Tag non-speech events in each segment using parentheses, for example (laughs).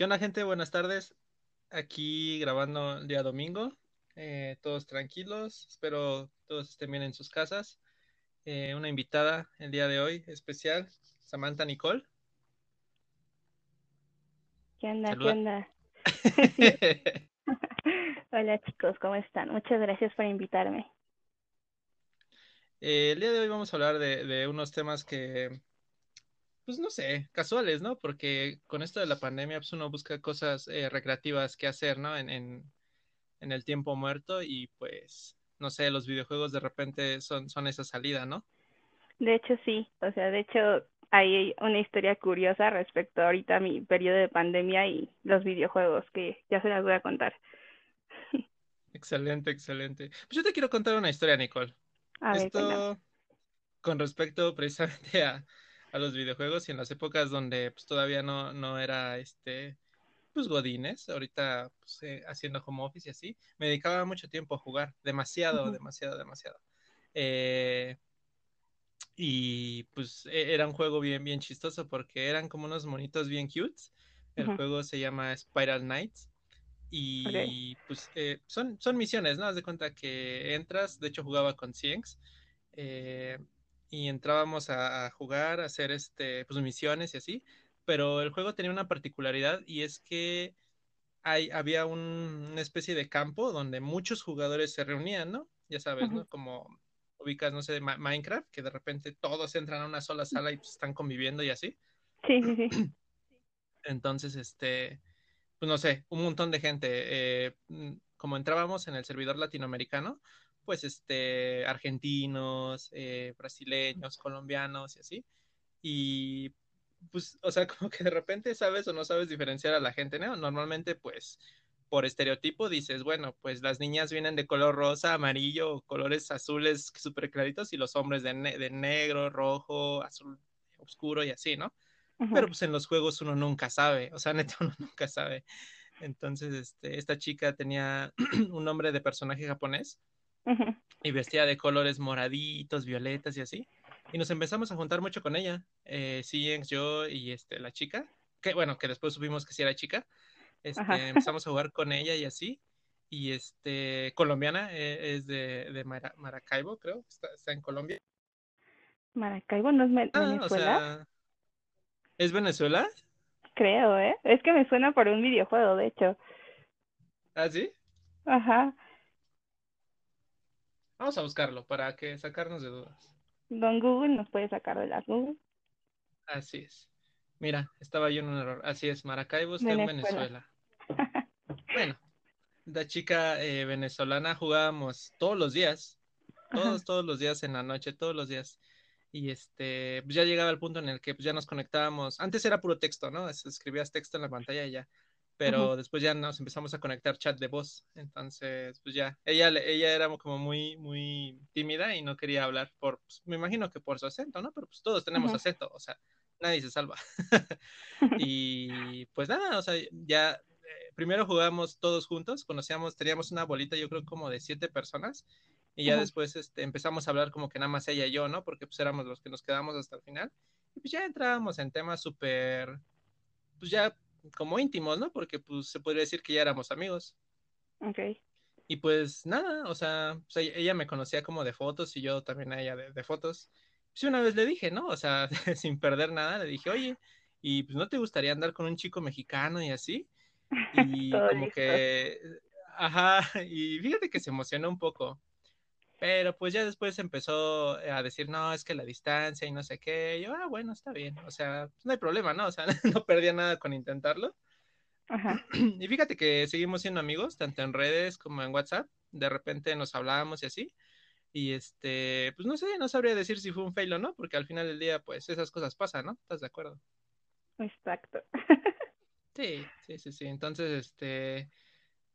¿Qué onda, gente? Buenas tardes. Aquí grabando el día domingo. Eh, todos tranquilos. Espero todos estén bien en sus casas. Eh, una invitada el día de hoy especial, Samantha Nicole. ¿Qué onda? Saluda. ¿Qué onda? (laughs) (laughs) Hola chicos, ¿cómo están? Muchas gracias por invitarme. Eh, el día de hoy vamos a hablar de, de unos temas que, pues no sé, casuales, ¿no? Porque con esto de la pandemia, pues uno busca cosas eh, recreativas que hacer, ¿no? En, en, en el tiempo muerto y pues, no sé, los videojuegos de repente son, son esa salida, ¿no? De hecho sí, o sea, de hecho hay una historia curiosa respecto ahorita a mi periodo de pandemia y los videojuegos que ya se las voy a contar. (laughs) Excelente, excelente. Pues yo te quiero contar una historia, Nicole. A ver. Esto con respecto precisamente a, a los videojuegos y en las épocas donde pues, todavía no, no era este, pues godines, ahorita pues, eh, haciendo home office y así, me dedicaba mucho tiempo a jugar, demasiado, Ujú, demasiado, demasiado. Eh, y pues e- era un juego bien, bien chistoso porque eran como unos monitos bien cute. El ujú, juego se llama Spiral Knights y pues eh, son, son misiones, ¿no? Haz de cuenta que entras, de hecho jugaba con Cienx, eh, y entrábamos a, a jugar, a hacer este, pues misiones y así, pero el juego tenía una particularidad y es que hay, había un- una especie de campo donde muchos jugadores se reunían, ¿no? Ya sabes. ¿no? Como ubicas, no sé, Ma- Minecraft, que de repente todos entran a una sola sala y pues, están conviviendo y así. Sí, sí, sí. (clears throat) Entonces, este, pues no sé, un montón de gente. eh, mm, como entrábamos en el servidor latinoamericano, pues este, argentinos, eh, brasileños, colombianos y así. Y pues, o sea, (laughs) como que de repente sabes o no sabes diferenciar a la gente, ¿no? Normalmente, pues, por estereotipo dices, bueno, pues las niñas vienen de color rosa, amarillo, o colores azules súper claritos y los hombres de, ne- de negro, rojo, azul oscuro y así, ¿no? Pero pues en los juegos uno nunca sabe, o sea, (laughs) neta uno nunca sabe. Entonces, este, esta chica tenía (clears throat) un nombre de personaje japonés y vestía de colores moraditos, violetas y así. Y nos empezamos a juntar mucho con ella, eh, Cienx, yo y este, la chica, que bueno, que después supimos que sí era chica. Este, empezamos a jugar con ella y así. Y este, colombiana, eh, es de, de Mara- Maracaibo, creo, está, está en Colombia. Maracaibo no es Ah, o Venezuela, sea, ¿es Venezuela? creo, ¿eh? Es que me suena por un videojuego, de hecho. ¿Ah, sí? Ajá. Vamos a buscarlo para que sacarnos de dudas. Don Google nos puede sacar de las nubes. Así es. Mira, estaba yo en un error. Así es, Maracaibo está en Venezuela. (laughs) Bueno, la chica eh, venezolana jugábamos todos los días, todos, todos los días en la noche, todos los días. Y este, pues ya llegaba el punto en el que pues ya nos conectábamos. Antes era puro texto, ¿no? Es- Escribías texto en la pantalla y ya. Pero después ya nos empezamos a conectar chat de voz. Entonces, pues ya, ella, ella era como muy, muy tímida y no quería hablar por, pues, me imagino que por su acento, ¿no? Pero pues todos tenemos acento, o sea, nadie se salva. (laughs) Y pues nada, o sea, ya eh, primero jugábamos todos juntos, conocíamos, teníamos una bolita, yo creo como de siete personas, y ya después este, empezamos a hablar como que nada más ella y yo, ¿no? Porque pues éramos los que nos quedamos hasta el final, y pues ya entrábamos en temas súper, pues ya como íntimos, ¿no? Porque pues se podría decir que ya éramos amigos. Ok. Y pues nada, o sea, pues, ella, ella me conocía como de fotos y yo también a ella de, de fotos. Pues una vez le dije, ¿no? O sea, (laughs) sin perder nada, le dije, oye, ¿y pues no te gustaría andar con un chico mexicano y así? (laughs) Y como listo. que, ajá, y fíjate que se emocionó un poco, pero pues ya después empezó a decir, no, es que la distancia y no sé qué. Y yo, ah, bueno, está bien, o sea, pues no hay problema, ¿no? O sea, (laughs) no perdía nada con intentarlo. Ajá. (clears throat) Y fíjate que seguimos siendo amigos, tanto en redes como en WhatsApp. De repente nos hablábamos y así. Y este, pues no sé, no sabría decir si fue un fail o no, porque al final del día, pues esas cosas pasan, ¿no? ¿Estás de acuerdo? Exacto. (laughs) Sí, sí, sí, sí. Entonces, este,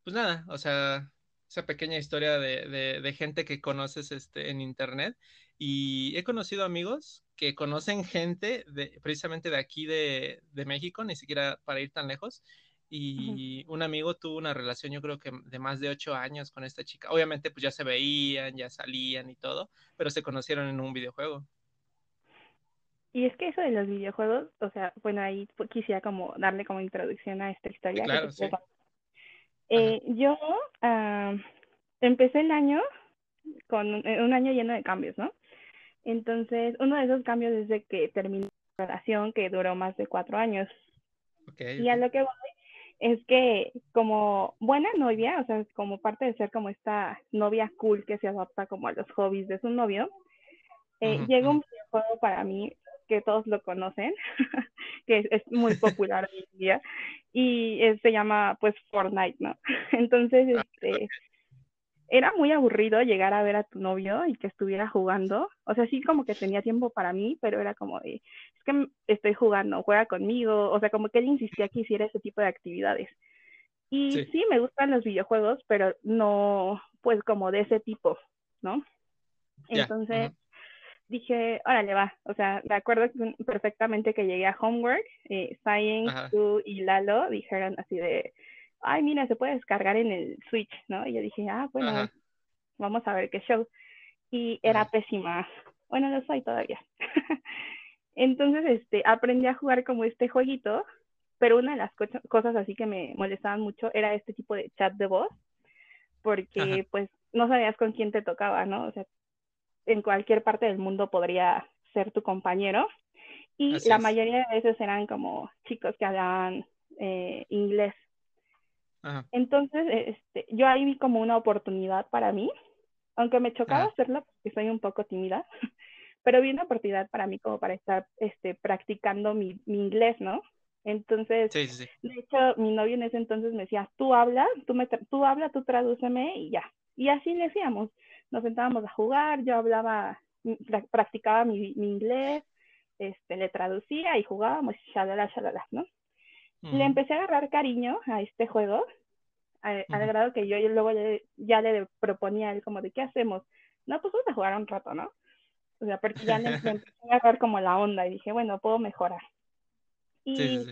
pues nada, o sea, esa pequeña historia de, de, de gente que conoces este, en internet. Y he conocido amigos que conocen gente de, precisamente de aquí de, de México, ni siquiera para ir tan lejos. Y un amigo tuvo una relación, yo creo que de más de ocho años con esta chica. Obviamente, pues ya se veían, ya salían y todo, pero se conocieron en un videojuego. Y es que eso de los videojuegos, o sea, bueno, ahí quisiera como darle como introducción a esta historia. claro, sí. Eh, yo uh, empecé el año con un, año lleno de cambios, ¿no? Entonces, uno de esos cambios es de que terminé la relación que duró más de cuatro años. y a lo que voy es que como buena novia, o sea, como parte de ser como esta novia cool que se adapta como a los hobbies de su novio, eh, llega un videojuego para mí que todos lo conocen, (laughs) que es, muy (laughs) popular hoy en día, y se llama pues Fortnite, ¿no? (laughs) Entonces, ah, este, era muy aburrido llegar a ver a tu novio y que estuviera jugando. O sea, sí como que tenía tiempo para mí, pero era como de, es que estoy jugando, juega conmigo. O sea, como que él insistía que hiciera ese tipo de actividades. Y sí, me gustan los videojuegos, pero no, pues como de ese tipo, ¿no? Entonces, dije, órale, va. O sea, me acuerdo perfectamente que llegué a Homework, eh, Science, tú y Lalo dijeron así de, ay, mira, se puede descargar en el Switch, ¿no? Y yo dije, ah, bueno, vamos a ver qué show. Y era pésima. Bueno, lo soy todavía. (laughs) Entonces, este, aprendí a jugar como este jueguito, pero una de las cosas así que me molestaban mucho era este tipo de chat de voz, porque pues no sabías con quién te tocaba, ¿no? O sea, en cualquier parte del mundo podría ser tu compañero. Y la mayoría de veces eran como chicos que hablaban eh, inglés. Entonces, este, yo ahí vi como una oportunidad para mí, aunque me chocaba hacerlo porque soy un poco tímida, (laughs) pero vi una oportunidad para mí como para estar este, practicando mi, mi inglés, ¿no? Entonces, de hecho, mi novio en ese entonces me decía, tú habla, tú, me tú habla, tú tradúceme y ya. Y así le decíamos, nos sentábamos a jugar, yo hablaba, practicaba mi, mi inglés, este, le traducía y jugábamos, shalala, shalala, ¿no? Le empecé a agarrar cariño a este juego, al grado que yo, luego ya le proponía a él como de, ¿qué hacemos? No, pues vamos a jugar un rato, ¿no? O sea, porque ya le, empecé a agarrar como la onda y dije, bueno, puedo mejorar. Y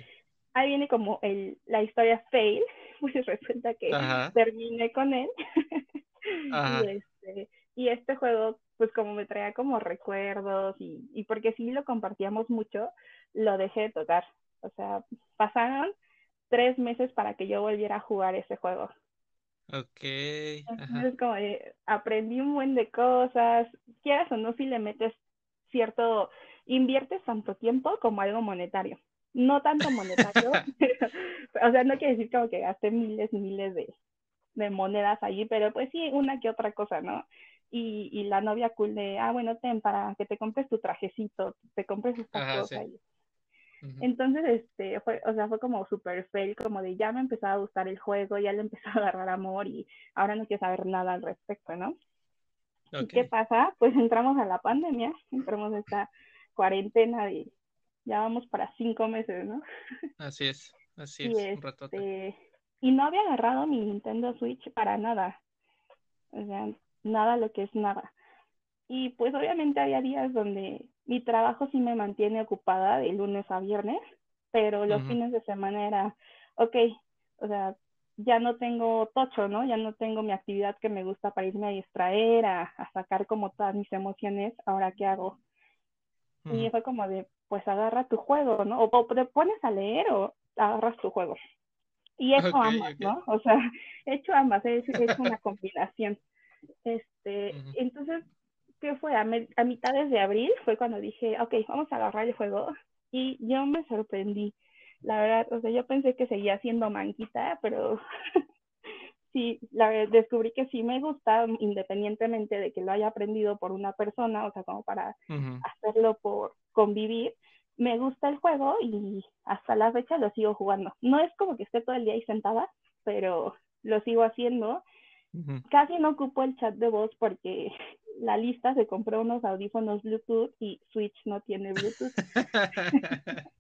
ahí viene como el, la historia fail, (laughs) pues resulta que terminé con él. (laughs) y, este, y este juego, pues como me traía como recuerdos y, y porque sí lo compartíamos mucho, lo dejé de tocar. O sea, pasaron tres meses para que yo volviera a jugar ese juego. Ok. Entonces, como aprendí un buen de cosas, quieras o no, si le metes cierto, inviertes tanto tiempo como algo monetario. No tanto monetario, (laughs) (laughs) o sea, no quiere decir como que gasté miles y miles de, de monedas allí, pero pues sí, una que otra cosa, ¿no? Y, y la novia cool de, ah, bueno, ten para que te compres tu trajecito, te compres estas cosas. Entonces, este, fue, o sea, fue como súper fail, como de ya me empezaba a gustar el juego, ya le empezó a agarrar amor y ahora no quiero saber nada al respecto, ¿no? ¿Y qué pasa? Pues entramos a la pandemia, entramos a esta cuarentena y ya vamos para cinco meses, ¿no? Así es, así es, un este, Y no había agarrado mi Nintendo Switch para nada, o sea, nada lo que es nada. Y pues obviamente había días donde mi trabajo sí me mantiene ocupada de lunes a viernes, pero los fines de semana era, ok, o sea, ya no tengo tocho, ¿no? Ya no tengo mi actividad que me gusta para irme a distraer, a, sacar como todas mis emociones, ahora qué hago. Y fue como de, pues agarra tu juego, ¿no? O, te pones a leer o agarras tu juego. Y he hecho ambas, ¿no? O sea, he (laughs) hecho ambas, he, hecho una combinación. Este, entonces que fue a, a mitades de abril, fue cuando dije, ok, vamos a agarrar el juego. Y yo me sorprendí. La verdad, o sea, yo pensé que seguía siendo manquita, pero (laughs) sí, la, descubrí que sí me gusta, independientemente de que lo haya aprendido por una persona, o sea, como para hacerlo por convivir. Me gusta el juego y hasta la fecha lo sigo jugando. No es como que esté todo el día ahí sentada, pero lo sigo haciendo. Casi no ocupo el chat de voz porque (laughs) la lista se compró unos audífonos Bluetooth y Switch no tiene Bluetooth. (laughs)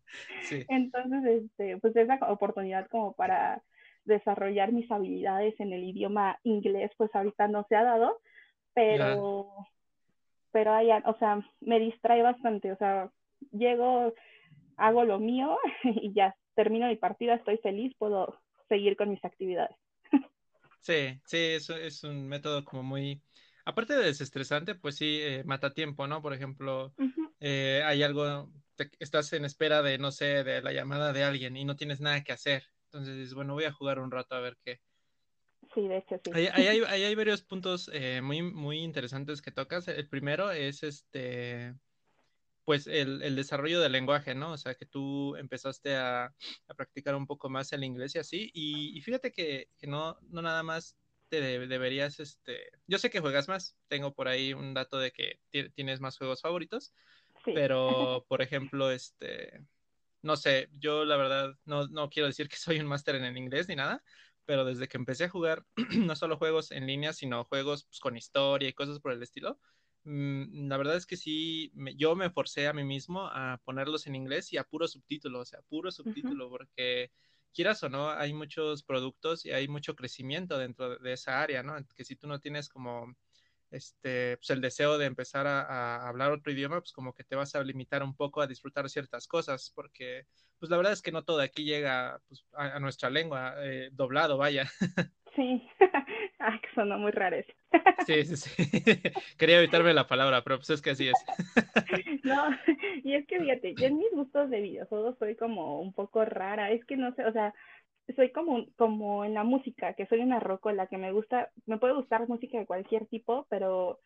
Entonces, este, pues esa oportunidad como para desarrollar mis habilidades en el idioma inglés, pues ahorita no se ha dado, pero, pero hay, o sea, me distrae bastante, o sea, llego, hago lo mío (laughs) y ya termino mi partida, estoy feliz, puedo seguir con mis actividades. Sí, sí, eso es un método como muy, aparte de desestresante, pues sí, eh, mata tiempo, ¿no? Por ejemplo, eh, hay algo estás en espera de, no sé, de la llamada de alguien y no tienes nada que hacer. Entonces dices, bueno, voy a jugar un rato a ver qué. Sí, de hecho, sí. Ahí, hay, (laughs) hay, varios puntos eh, muy, muy interesantes que tocas. El primero es este pues el, el, desarrollo del lenguaje, ¿no? O sea, que tú empezaste a, a practicar un poco más el inglés y así. Y, y fíjate que, que, no, no nada más te deberías, este, yo sé que juegas más, tengo por ahí un dato de que tienes más juegos favoritos, sí. (laughs) pero, por ejemplo, este, no sé, yo la verdad no, no quiero decir que (laughs) soy un máster en el inglés ni nada, pero desde que empecé a jugar (clears throat) no solo juegos en línea, sino juegos pues, con historia y cosas por el estilo, la verdad es que sí, yo me forcé a mí mismo a ponerlos en inglés y a puro subtítulo, o sea, puro subtítulo, porque quieras o no, hay muchos productos y hay mucho crecimiento dentro de esa área, ¿no? Que si tú no tienes como este, pues el deseo de empezar a, hablar otro idioma, pues como que te vas a limitar un poco a disfrutar ciertas cosas, porque pues la verdad es que no todo aquí llega pues, a, nuestra lengua, eh, doblado, vaya. Sí, (laughs) (laughs) Ay, que sonó muy raro eso. Sí, sí, sí. (laughs) Quería evitarme la palabra, pero pues es que así es. (laughs) No, y es que fíjate, yo en mis gustos de videojuegos soy como un poco rara. Es que no sé, o sea, soy como, como en la música, que soy una la que me gusta, me puede gustar música de cualquier tipo, pero,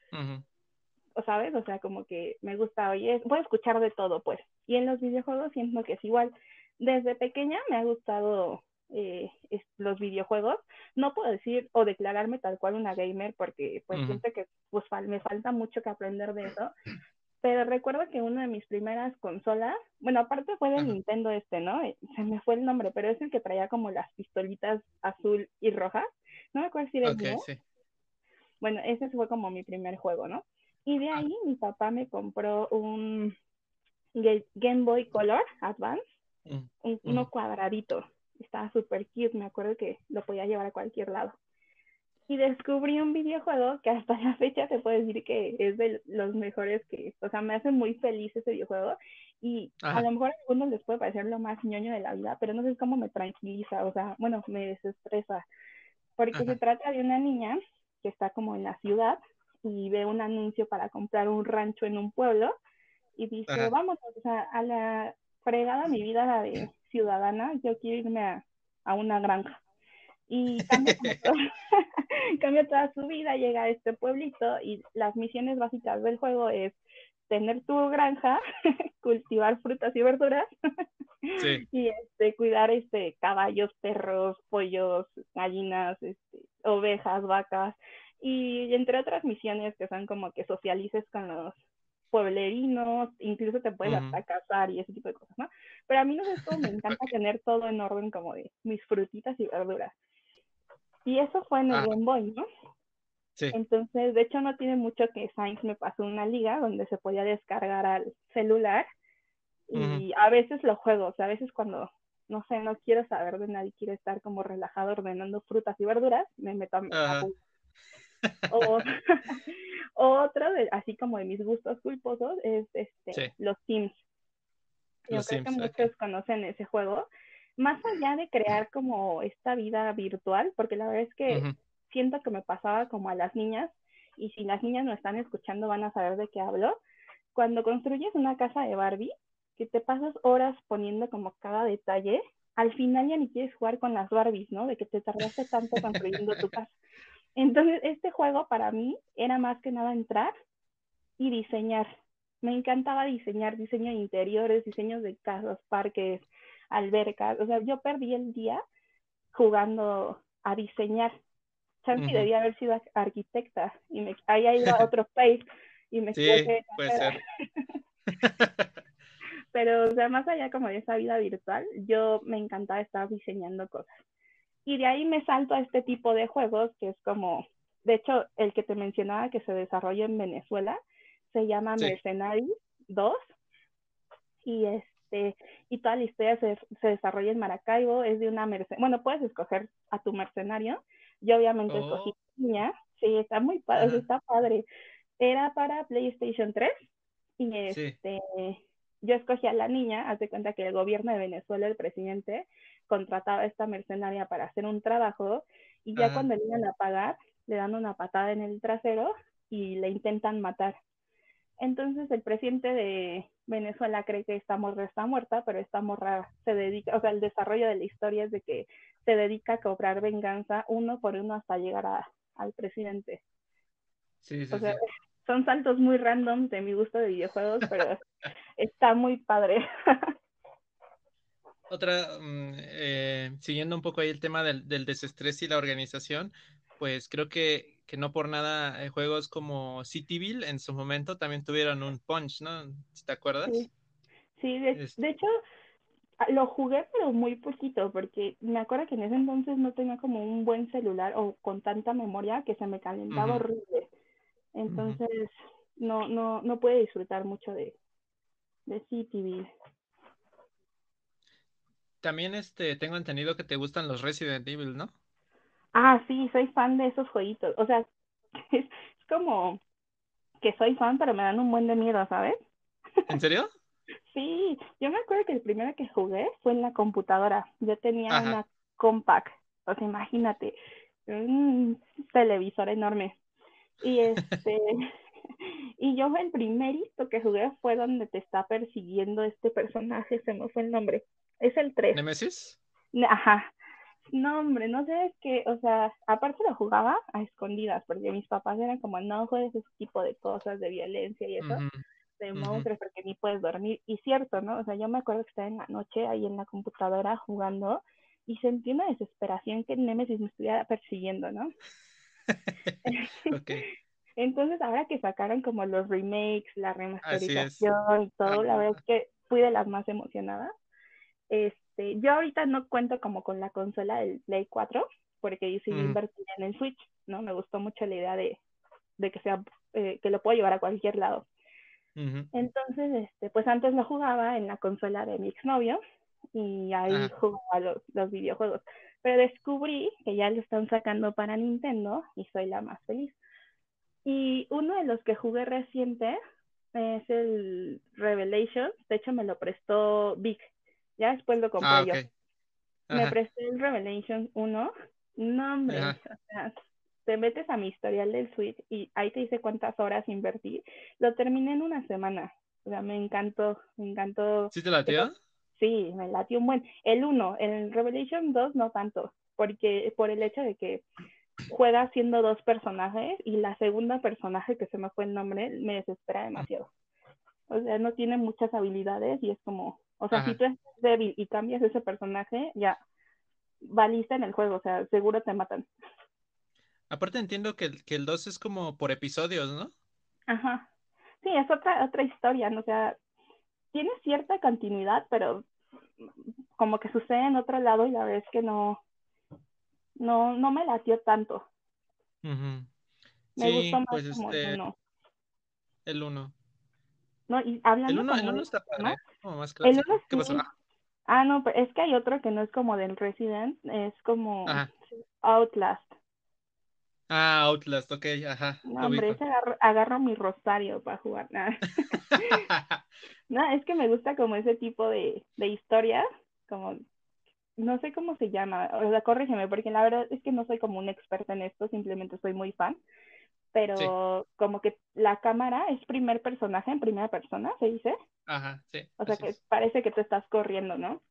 o sabes, o sea, como que me gusta, oye, puedo escuchar de todo, pues. Y en los videojuegos siento que es igual. Desde pequeña me ha gustado eh, los videojuegos. No puedo decir o declararme tal cual una gamer porque pues siento que pues me falta mucho que aprender de eso. Pero recuerdo que una de mis primeras consolas, bueno, aparte fue de Nintendo este, ¿no? Eh, se me fue el nombre, pero es el que traía como las pistolitas azul y roja. No me acuerdo si era okay, sí. Bueno, ese fue como mi primer juego, ¿no? Y de ahí mi papá me compró un Game Boy Color Advance, mm, uno cuadradito estaba súper cute, me acuerdo que lo podía llevar a cualquier lado. Y descubrí un videojuego que hasta la fecha te puedo decir que es de los mejores que, o sea, me hace muy feliz ese videojuego. Y a lo mejor a algunos les puede parecer lo más ñoño de la vida, pero no sé cómo me tranquiliza, o sea, bueno, me desestresa. Porque se trata de una niña que está como en la ciudad y ve un anuncio para comprar un rancho en un pueblo y dice, vamos, o sea, a la fregada mi vida de ciudadana, yo quiero irme a, a una granja. Y (laughs) (laughs) cambia, toda su vida, llega a este pueblito y las misiones básicas del juego es tener tu granja, (laughs) cultivar frutas y verduras y este, cuidar este, caballos, perros, pollos, gallinas, este, ovejas, vacas y entre otras misiones que son como que socialices con los pueblerinos, incluso te puedes hasta casar y ese tipo de cosas, ¿no? Pero a mí no sé cómo me encanta tener todo en orden como de mis frutitas y verduras. Y eso fue en el ah. Game Boy, ¿no? Sí. Entonces, de hecho, no tiene mucho que Sainz me pasó una liga donde se podía descargar al celular y a veces lo juego, o sea, a veces cuando, no sé, no quiero saber de nadie, quiero estar como relajado ordenando frutas y verduras, me meto a, a o, (laughs) otro, de, así como de mis gustos culposos, es este, los Sims. Yo creo que muchos conocen ese juego. Más allá de crear como esta vida virtual, porque la verdad es que siento que me pasaba como a las niñas, y si las niñas no están escuchando van a saber de qué hablo. Cuando construyes una casa de Barbie, que te pasas horas poniendo como cada detalle, al final ya ni quieres jugar con las Barbies, ¿no? De que te tardaste tanto construyendo tu (laughs) casa. Entonces, este juego para mí era más que nada entrar y diseñar. Me encantaba diseñar, diseño de interiores, diseños de casas, parques, albercas. O sea, yo perdí el día jugando a diseñar. Chansi debía haber sido arquitecta y me había ido a otro (laughs) país y me Sí, puede ser. (laughs) Pero, o sea, más allá como de esa vida virtual, yo me encantaba estar diseñando cosas. Y de ahí me salto a este tipo de juegos que es como, de hecho, el que te mencionaba que se desarrolla en Venezuela se llama Mercenaries 2 y este y toda la historia se, se, desarrolla en Maracaibo, es de una mercenaria, bueno, puedes escoger a tu mercenario, yo obviamente escogí oh. niña, sí, está muy padre, está padre. Era para PlayStation 3 y este yo escogí a la niña, haz de cuenta que el gobierno de Venezuela, el presidente, contrataba a esta mercenaria para hacer un trabajo y ya cuando le iban a pagar, le dan una patada en el trasero y le intentan matar. Entonces el presidente de Venezuela cree que esta morra está muerta, pero esta morra se dedica, o sea, el desarrollo de la historia es de que se dedica a cobrar venganza uno por uno hasta llegar a, al presidente. Sí, sí, O sea, sí. son saltos muy random de mi gusto de videojuegos, pero (laughs) está muy padre. Otra, mm, eh, siguiendo un poco ahí el tema del, del desestrés y la organización, pues creo que, que no por nada eh, juegos como Cityville en su momento también tuvieron un punch, ¿no? ¿Sí ¿Te acuerdas? Sí, sí de, Es- de hecho a- lo jugué pero muy poquito porque me acuerdo que en ese entonces no tenía como un buen celular o con tanta memoria que se me calentaba horrible. Entonces no, no, no pude disfrutar mucho de, de Cityville. También este, tengo entendido que te gustan los Resident Evil, ¿no? Ah, sí, soy fan de esos jueguitos. O sea, es, (laughs) es como que soy fan, pero me dan un buen de miedo, ¿sabes? ¿En serio? (laughs) Sí, yo me acuerdo que el primero que jugué fue en la computadora. Yo tenía Ajá. una compact, o sea, imagínate, un televisor enorme. Y este, (laughs) y yo el primerito que jugué fue donde te está persiguiendo este personaje, se me fue el nombre. Es el 3. ¿Nemesis? Ajá. No, hombre, no sé, es que, o sea, aparte lo jugaba a escondidas, porque mis papás eran como, no juegues ese tipo de cosas, de violencia y eso, de monstruos, porque ni puedes dormir. Y cierto, ¿no? O sea, yo me acuerdo que estaba en la noche ahí en la computadora jugando y sentí una desesperación que Nemesis me estuviera persiguiendo, ¿no? (laughs) Ok, (laughs) Entonces, ahora que sacaron como los remakes, la remasterización y todo, la verdad es que fui de las más emocionadas. Este, yo ahorita no cuento como con la consola del Play 4, porque decidí Ujú. invertir en el Switch, ¿no? Me gustó mucho la idea de, de que sea, eh, que lo puedo llevar a cualquier lado. Entonces, este, pues antes lo jugaba en la consola de mi exnovio y ahí jugaba los, los videojuegos. Pero descubrí que ya lo están sacando para Nintendo y soy la más feliz. Y uno de los que jugué reciente es el Revelation. De hecho, me lo prestó Vic. Ya después lo compré Ah, yo. Me presté el Revelation 1. No, hombre, ajá. o sea, te metes a mi historial del Switch y ahí te dice cuántas horas invertí. Lo terminé en una semana. O sea, me encantó, me encantó. ¿Sí te latió? Sí, me latió un buen. El 1, el Revelation 2 no tanto, porque por el hecho de que juega siendo dos personajes y la segunda personaje que se me fue el nombre me desespera demasiado. O sea, no tiene muchas habilidades y es como, o sea, Ajá. si tú eres débil y cambias ese personaje, ya valiste en el juego, o sea, seguro te matan. Aparte entiendo que el, que el 2 es como por episodios, ¿no? Ajá. Sí, es otra, otra historia, ¿no? O sea, tiene cierta continuidad, pero como que sucede en otro lado y la verdad es que no, no, no me latió tanto. Me Sí, gustó más pues como el este, el 1. ¿no? Y El hablando 1 el como uno de está padre, más el clásico. uno ¿Qué pasó? sí. Ah, no, pero es que hay otro que no es como del Resident, es como Ajá. Outlast. Ah, Outlast, ok, ajá, No, hombre, ese agarro, agarro mi rosario para jugar. Nah. (laughs) No, es que me gusta como ese tipo de, de historias, como, no sé cómo se llama, o sea, corrígeme, porque la verdad es que no soy como una experta en esto, simplemente soy muy fan, Sí, pero como que la cámara es primer personaje en primera persona, se dice, ajá, sí, o sea que es. parece que tú estás corriendo, ¿no?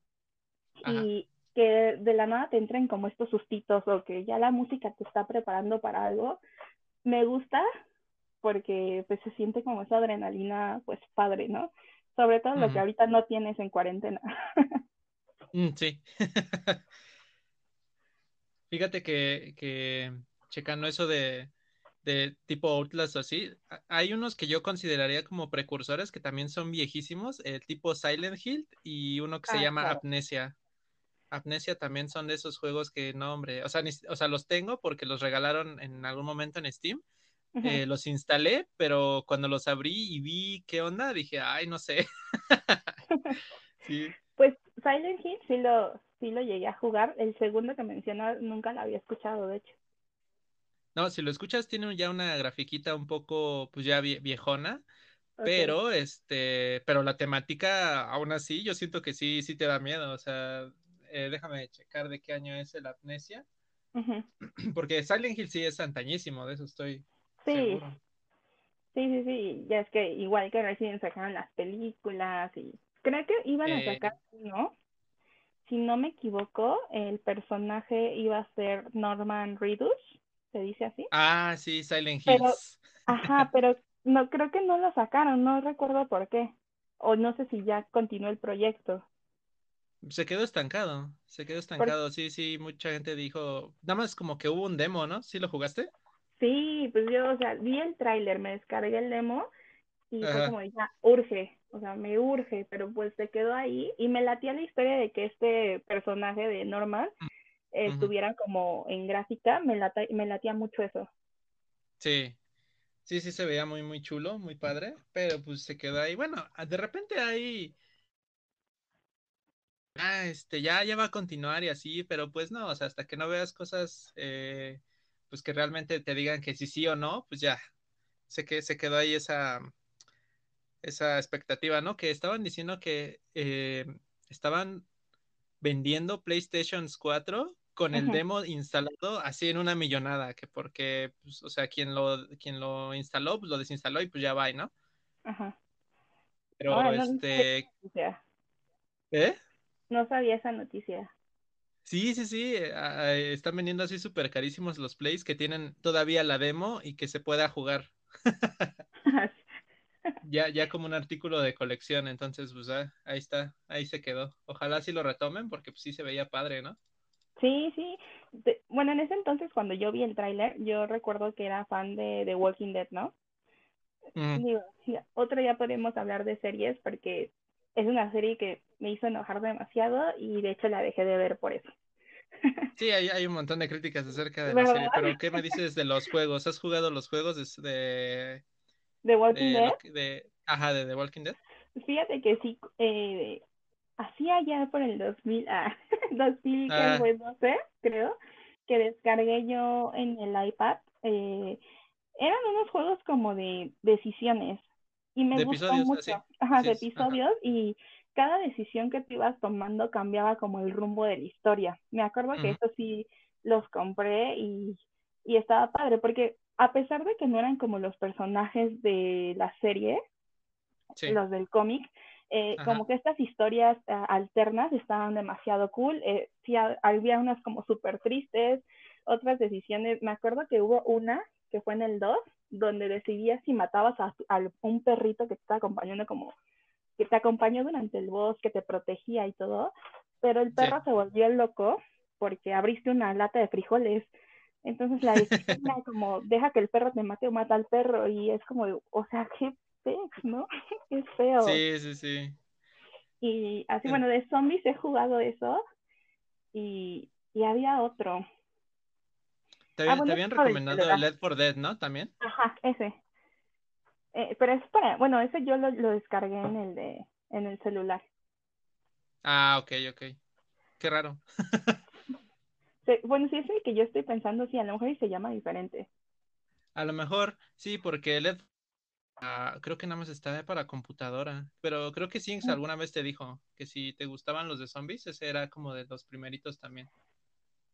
Ajá. Y que de la nada te entren como estos sustitos o que ya la música te está preparando para algo, me gusta porque pues se siente como esa adrenalina pues padre, ¿no? Sobre todo lo que ahorita no tienes en cuarentena. (laughs) Mm, sí. (laughs) Fíjate que, que checando eso de, de tipo Outlast o así, hay unos que yo consideraría como precursores que también son viejísimos, el tipo Silent Hill y uno que se Ah, llama claro. Amnesia. Amnesia también son de esos juegos que no, hombre, o sea, ni- o sea, los tengo porque los regalaron en algún momento en Steam. Eh, los instalé, pero cuando los abrí y vi qué onda, dije, ay, no sé. (laughs) Sí. Pues Silent Hill sí lo, sí lo llegué a jugar. El segundo que mencionas nunca lo había escuchado, de hecho. No, si lo escuchas, tiene ya una grafiquita un poco, pues ya vie- viejona, pero este, pero la temática, aún así, yo siento que sí, sí te da miedo. O sea, eh, déjame checar de qué año es el Amnesia, Ujú. (clears throat) porque Silent Hill sí es antañísimo, de eso estoy Sí, seguro. Sí, sí, sí, ya es que igual que recién sacaron las películas y creo que iban a Eh, sacar, ¿no? Si no me equivoco, el personaje iba a ser Norman Reedus, se dice así. ah, sí, Silent Pero, Hills. ajá, pero no creo que no lo sacaron, no recuerdo por qué. O no sé si ya continuó el proyecto. Se quedó estancado, se quedó estancado, sí, sí, mucha gente dijo, nada más como que hubo un demo, ¿no? ¿Sí lo jugaste? Sí, pues yo, o sea, vi el tráiler, me descargué el demo y fue como, ya, urge, o sea, me urge, pero pues se quedó ahí y me latía la historia de que este personaje de Norman eh, Ujú. estuviera como en gráfica, me, lata, me latía mucho eso. Sí, sí, sí se veía muy, muy chulo, muy padre, pero pues se quedó ahí. Bueno, de repente ahí, ah, este, ya, ya va a continuar y así, pero pues no, o sea, hasta que no veas cosas, eh, pues que realmente te digan que sí, sí o no, pues ya, sé que se quedó ahí esa, esa expectativa, ¿no? Que estaban diciendo que eh, estaban vendiendo PlayStation 4 con el demo instalado así en una millonada, que porque, pues, o sea, quien lo, quien lo instaló, pues lo desinstaló y pues ya va, ¿no? Ajá. Pero Ahora, no este. ¿eh? No sabía esa noticia. Sí, sí, sí, eh, a- están vendiendo así súper carísimos los plays que tienen todavía la demo y que se pueda jugar (laughs) (laughs) ya, ya como un artículo de colección, entonces pues ah, ahí está, ahí se quedó. Ojalá sí lo retomen porque pues sí se veía padre, ¿no? Sí, sí. De- bueno, en ese entonces cuando yo vi el tráiler, yo recuerdo que era fan de The Walking Dead, ¿no? Ujú. Digo, otro día podemos hablar de series porque es una serie que me hizo enojar demasiado y de hecho la dejé de ver por eso. (laughs) Sí, hay, hay un montón de críticas acerca de la serie, pero ¿qué me dices de los juegos? ¿Has jugado los juegos de, de, The Walking de Dead, de, ajá, de The Walking Dead? fíjate que sí, eh, hacía ya por el 2000, ah, (laughs) 2000 que Ah, fue 12, creo, que descargué yo en el iPad. Eh, eran unos juegos como de decisiones y me de gustó episodios, mucho, así. ajá, Sí, de es- ajá. episodios y cada decisión que te ibas tomando cambiaba como el rumbo de la historia. Me acuerdo que eso sí los compré y, y estaba padre porque a pesar de que no eran como los personajes de la serie, Sí, los del cómic, eh, como que estas historias uh, alternas estaban demasiado cool. Eh, sí, había unas como súper tristes, otras decisiones. Me acuerdo que hubo una que fue en el 2, donde decidías si matabas a, a, un perrito que te estaba acompañando como que te acompañó durante el bosque, te protegía y todo, pero el Sí. perro se volvió loco porque abriste una lata de frijoles. Entonces la decisión era como, deja que el perro te mate o mata al perro. Y es como, o sea, qué ¿no? (laughs) qué feo. Sí, sí, sí. Y así, En- bueno, de zombies he jugado eso. Y, y había otro. Te, Ah, te bueno, habían es del recomendado el. Led for Dead, ¿no? También. Ajá, ese. Eh, pero es para, bueno, ese yo lo, lo descargué en el de, en el celular. Ah, ok, ok. Qué raro. (laughs) Bueno, si es el que yo estoy pensando, sí, a lo mejor se llama diferente. A lo mejor, sí, porque Led ah, creo que nada más está para computadora, pero creo que Sinx alguna vez te dijo que si te gustaban los de zombies, ese era como de los primeritos también.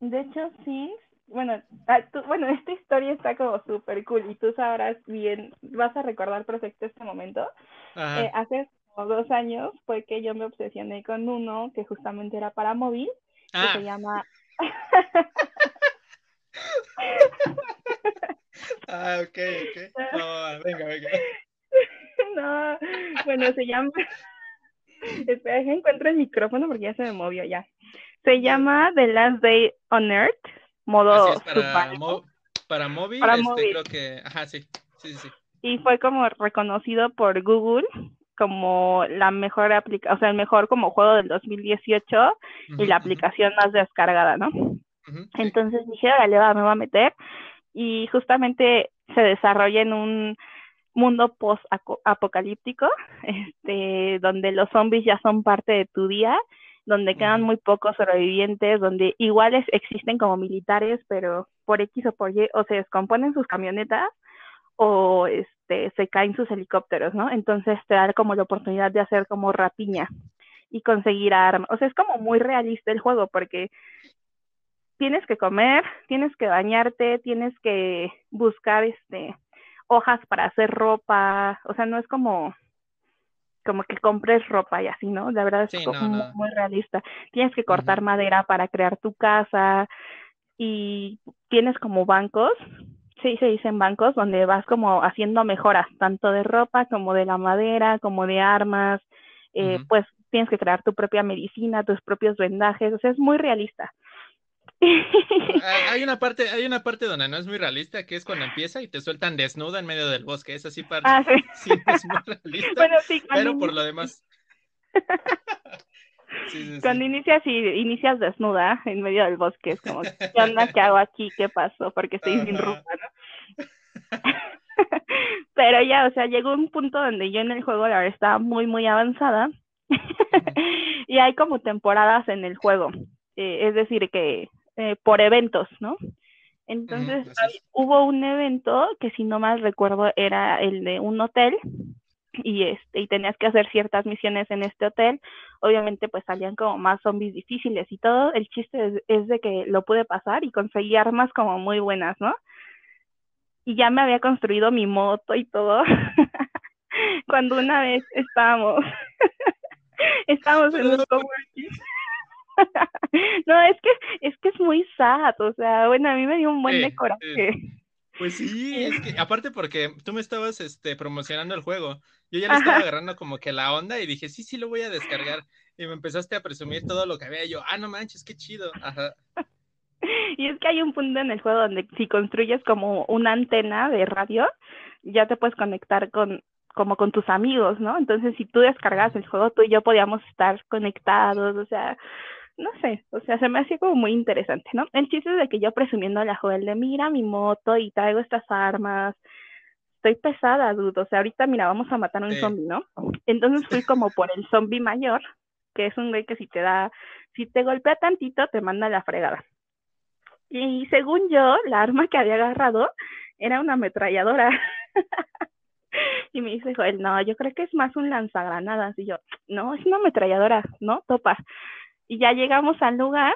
De hecho, sí, bueno, ah, tú, bueno, (laughs) esta historia está como súper cool y tú sabrás bien, vas a recordar perfecto este momento. Eh, hace como dos años fue que yo me obsesioné con uno que justamente era para móvil, que Ah, se llama... (laughs) (laughs) ah, ok, ok. Oh, venga, venga. (laughs) no, bueno, se llama... (laughs) Espera, que encuentro el micrófono porque ya se me movió ya. Se llama The Last Day on Earth, modo Así es para, mo- para móvil, para este, móvil. creo que, ajá, sí, sí, sí, sí. y fue como reconocido por Google como la mejor aplicación, o sea, el mejor como juego del 2018 y Ujú, la ujú, aplicación más descargada, ¿no? Entonces dije, órale, va, me voy a meter y justamente se desarrolla en un mundo post-apocalíptico, (laughs) este, donde los zombies ya son parte de tu día, donde quedan muy pocos sobrevivientes, donde iguales existen como militares, pero por X o por Y, o se descomponen sus camionetas o este, se caen sus helicópteros, ¿no? Entonces te da como la oportunidad de hacer como rapiña y conseguir armas. O sea, es como muy realista el juego porque tienes que comer, tienes que bañarte, tienes que buscar este hojas para hacer ropa, o sea, no es como como que compres ropa y así, ¿no? La verdad es muy, realista. Tienes que cortar madera para crear tu casa y tienes como bancos, sí se dicen bancos, donde vas como haciendo mejoras, tanto de ropa como de la madera, como de armas, eh, pues tienes que crear tu propia medicina, tus propios vendajes, o sea, es muy realista. (laughs) hay una parte, hay una parte donde no es muy realista, que es cuando empieza y te sueltan desnuda en medio del bosque. Es así para ah, (laughs) sí. es muy realista. pero por lo demás. (laughs) cuando inicias y inicias desnuda en medio del bosque, es como, ¿qué onda? ¿Qué hago aquí? ¿Qué pasó? Porque estoy sin ropa, ¿no? pero ya, o sea, llegó un punto donde yo en el juego la verdad estaba muy, muy avanzada. y hay como temporadas en el juego. Eh, es decir, que eh, por eventos, ¿no? Entonces hubo un evento que si no mal recuerdo era el de un hotel y este y tenías que hacer ciertas misiones en este hotel. Obviamente pues salían como más zombies difíciles y todo. El chiste es, de que lo pude pasar y conseguí armas como muy buenas, ¿no? Y ya me había construido mi moto y todo. (laughs) Cuando una vez estábamos (laughs) estábamos en un (laughs) coworking (laughs) no, es que, es que es muy sad, o sea, bueno, a mí me dio un buen de coraje. Pues (laughs) sí, es que aparte porque tú me estabas este, promocionando el juego, yo ya le estaba agarrando como que la onda y dije, sí, sí, lo voy a descargar. Y me empezaste a presumir todo lo que había. yo, ah, no manches, qué chido. Ajá. (laughs) Y es que hay un punto en el juego donde si construyes como una antena de radio, ya te puedes conectar con como con tus amigos, ¿no? Entonces, si tú descargas el juego, tú y yo podíamos estar conectados, o sea, no sé, o sea, se me hacía como muy interesante, ¿no? El chiste es de que yo presumiendo a la joven de, mira mi moto y traigo estas armas, estoy pesada, dude, o sea, ahorita, mira, vamos a matar a un zombie, ¿no? Entonces fui como por el zombie mayor, que es un güey que si te da, si te golpea tantito, te manda la fregada. Y según yo, la arma que había agarrado era una ametralladora. (laughs) y me dice Joel, no, yo creo que es más un lanzagranadas. Y yo, no, es una ametralladora, ¿no? Topa. Y ya llegamos al lugar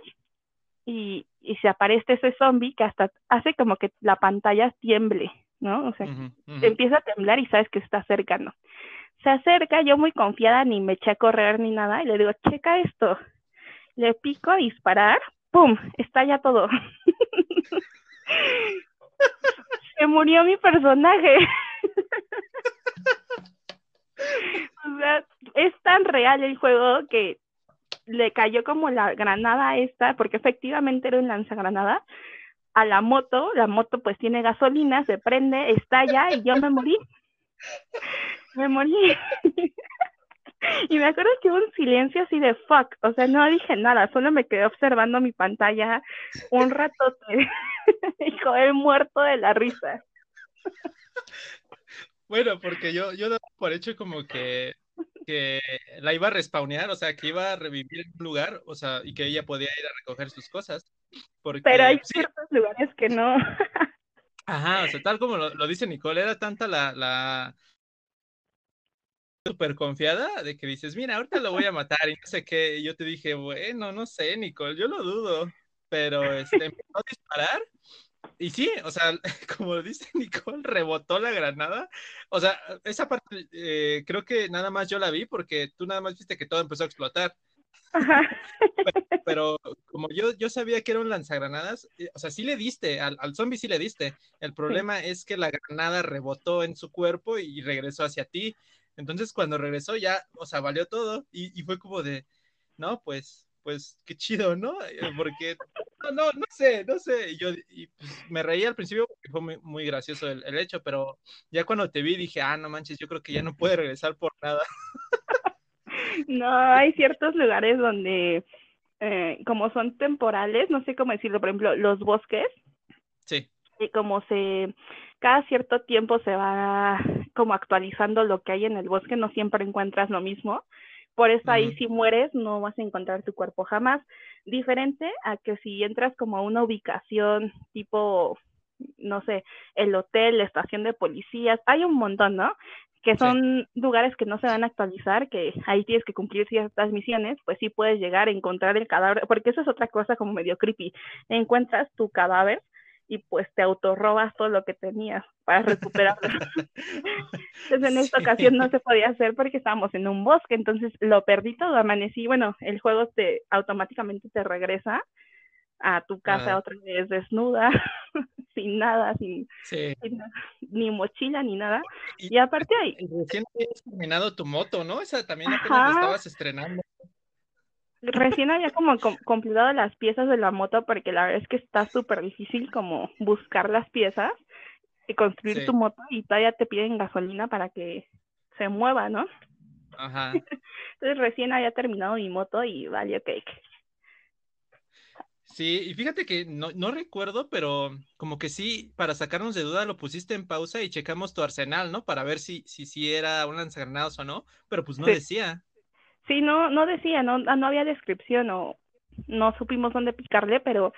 y, y se aparece ese zombie que hasta hace como que la pantalla tiemble, ¿no? O sea, empieza a temblar y sabes que está cercano. Se acerca, yo muy confiada, ni me eché a correr ni nada, y le digo, checa esto. Le pico a disparar, ¡pum! Está ya todo. (laughs) se murió mi personaje. (laughs) o sea, es tan real el juego que le cayó como la granada esta, porque efectivamente era un lanzagranada, a la moto, la moto pues tiene gasolina, se prende, estalla y yo me morí. Me morí. (laughs) y me acuerdo que hubo un silencio así de fuck, o sea, no dije nada, solo me quedé observando mi pantalla un ratote. (laughs) Hijo, he muerto de la risa. Bueno, porque yo, yo por hecho como que que la iba a respawnear, o sea, que iba a revivir en un lugar, o sea, y que ella podía ir a recoger sus cosas. Pero hay ciertos lugares que no. Ajá, o sea, tal como lo, dice Nicole, era tanta la, la súper confiada de que dices, mira, ahorita lo voy a matar y no sé qué. Y yo te dije, bueno, no sé, Nicole, yo lo dudo. Pero este, empezó a disparar y sí, o sea, (laughs) como dice Nicole, rebotó la granada. O sea, esa parte eh, creo que nada más yo la vi porque tú nada más viste que todo empezó a explotar. (laughs) Pero, como yo, yo sabía que era un lanzagranadas, eh, o sea, sí le diste, al, al zombie sí le diste. El problema es que la granada rebotó en su cuerpo y regresó hacia ti. Entonces, cuando regresó ya, o sea, valió todo y, y fue como de, no, pues pues qué chido, ¿no? Eh, porque, no, no, no sé, no sé. Yo y, pues, me reí al principio porque fue muy, muy gracioso el, el, hecho, pero ya cuando te vi dije, ah, no manches, yo creo que ya no puede regresar por nada. (laughs) No, hay ciertos lugares donde, eh, como son temporales, no sé cómo decirlo, por ejemplo, los bosques. Sí. Y como se, cada cierto tiempo se va como actualizando lo que hay en el bosque, no siempre encuentras lo mismo. Por eso ahí si mueres no vas a encontrar tu cuerpo jamás. Diferente a que si entras como a una ubicación tipo, no sé, el hotel, la estación de policías, hay un montón, ¿no? Que son lugares que no se van a actualizar, que ahí tienes que cumplir ciertas misiones, pues sí puedes llegar a encontrar el cadáver, porque eso es otra cosa como medio creepy. Encuentras tu cadáver y pues te autorrobas todo lo que tenías para recuperarlo. (laughs) entonces en esta ocasión no se podía hacer porque estábamos en un bosque, entonces lo perdí todo, amanecí, bueno, el juego te automáticamente te regresa a tu casa otra vez desnuda, (laughs) sin nada, sin, ni mochila ni nada. Y, aparte ahí... Recién habías terminado tu moto, ¿no? Esa también apenas estabas estrenando. Recién había como completado las piezas de la moto porque la verdad es que está súper difícil como buscar las piezas y construir tu moto y todavía te piden gasolina para que se mueva, ¿no? Ajá. (laughs) Entonces recién había terminado mi moto y valió cake. Sí, y fíjate que no, no, recuerdo, pero como que sí, para sacarnos de duda lo pusiste en pausa y checamos tu arsenal, ¿no? Para ver si, si, si era un lanzagranados o no, pero pues no decía. Sí, no, no decía, no, no había descripción o no supimos dónde picarle, pero